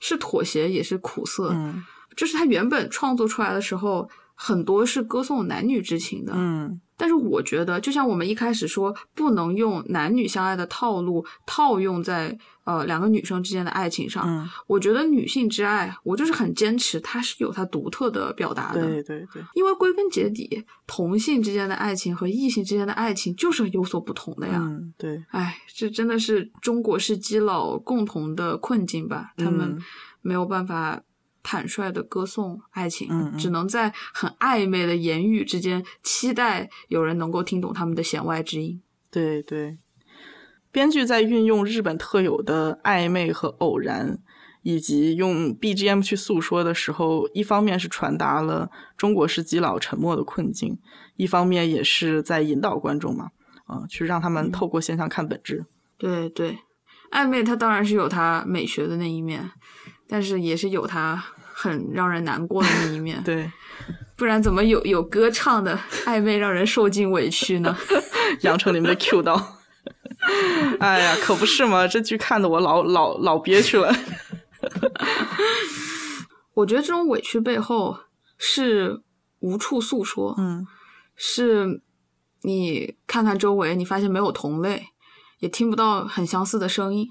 是妥协，也是苦涩，嗯，就是它原本创作出来的时候，很多是歌颂男女之情的，嗯。但是我觉得，就像我们一开始说，不能用男女相爱的套路套用在呃两个女生之间的爱情上。嗯，我觉得女性之爱，我就是很坚持，它是有它独特的表达的。对对对，因为归根结底，同性之间的爱情和异性之间的爱情就是有所不同的呀。嗯，对。哎，这真的是中国式基佬共同的困境吧？他们没有办法。坦率的歌颂爱情，只能在很暧昧的言语之间期待有人能够听懂他们的弦外之音。对对，编剧在运用日本特有的暧昧和偶然，以及用 BGM 去诉说的时候，一方面是传达了中国式基佬沉默的困境，一方面也是在引导观众嘛，啊，去让他们透过现象看本质。对对，暧昧它当然是有它美学的那一面，但是也是有它。很让人难过的那一面，<laughs> 对，不然怎么有有歌唱的暧昧让人受尽委屈呢？<laughs> 杨丞琳被 Q 到，<laughs> 哎呀，可不是嘛！这剧看的我老老老憋屈了。我觉得这种委屈背后是无处诉说，嗯，是你看看周围，你发现没有同类，也听不到很相似的声音。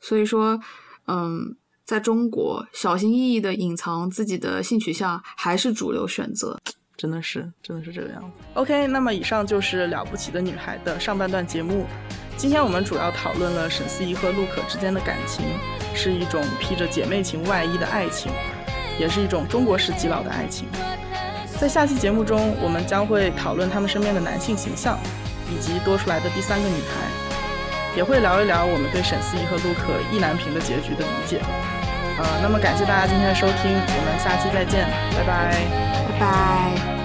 所以说，嗯，在中国，小心翼翼的隐藏自己的性取向还是主流选择。真的是，真的是这个样子。OK，那么以上就是了不起的女孩的上半段节目。今天我们主要讨论了沈思怡和陆可之间的感情，是一种披着姐妹情外衣的爱情，也是一种中国式基佬的爱情。在下期节目中，我们将会讨论他们身边的男性形象，以及多出来的第三个女孩，也会聊一聊我们对沈思怡和陆可意难平的结局的理解。呃，那么感谢大家今天的收听，我们下期再见，拜拜。拜拜。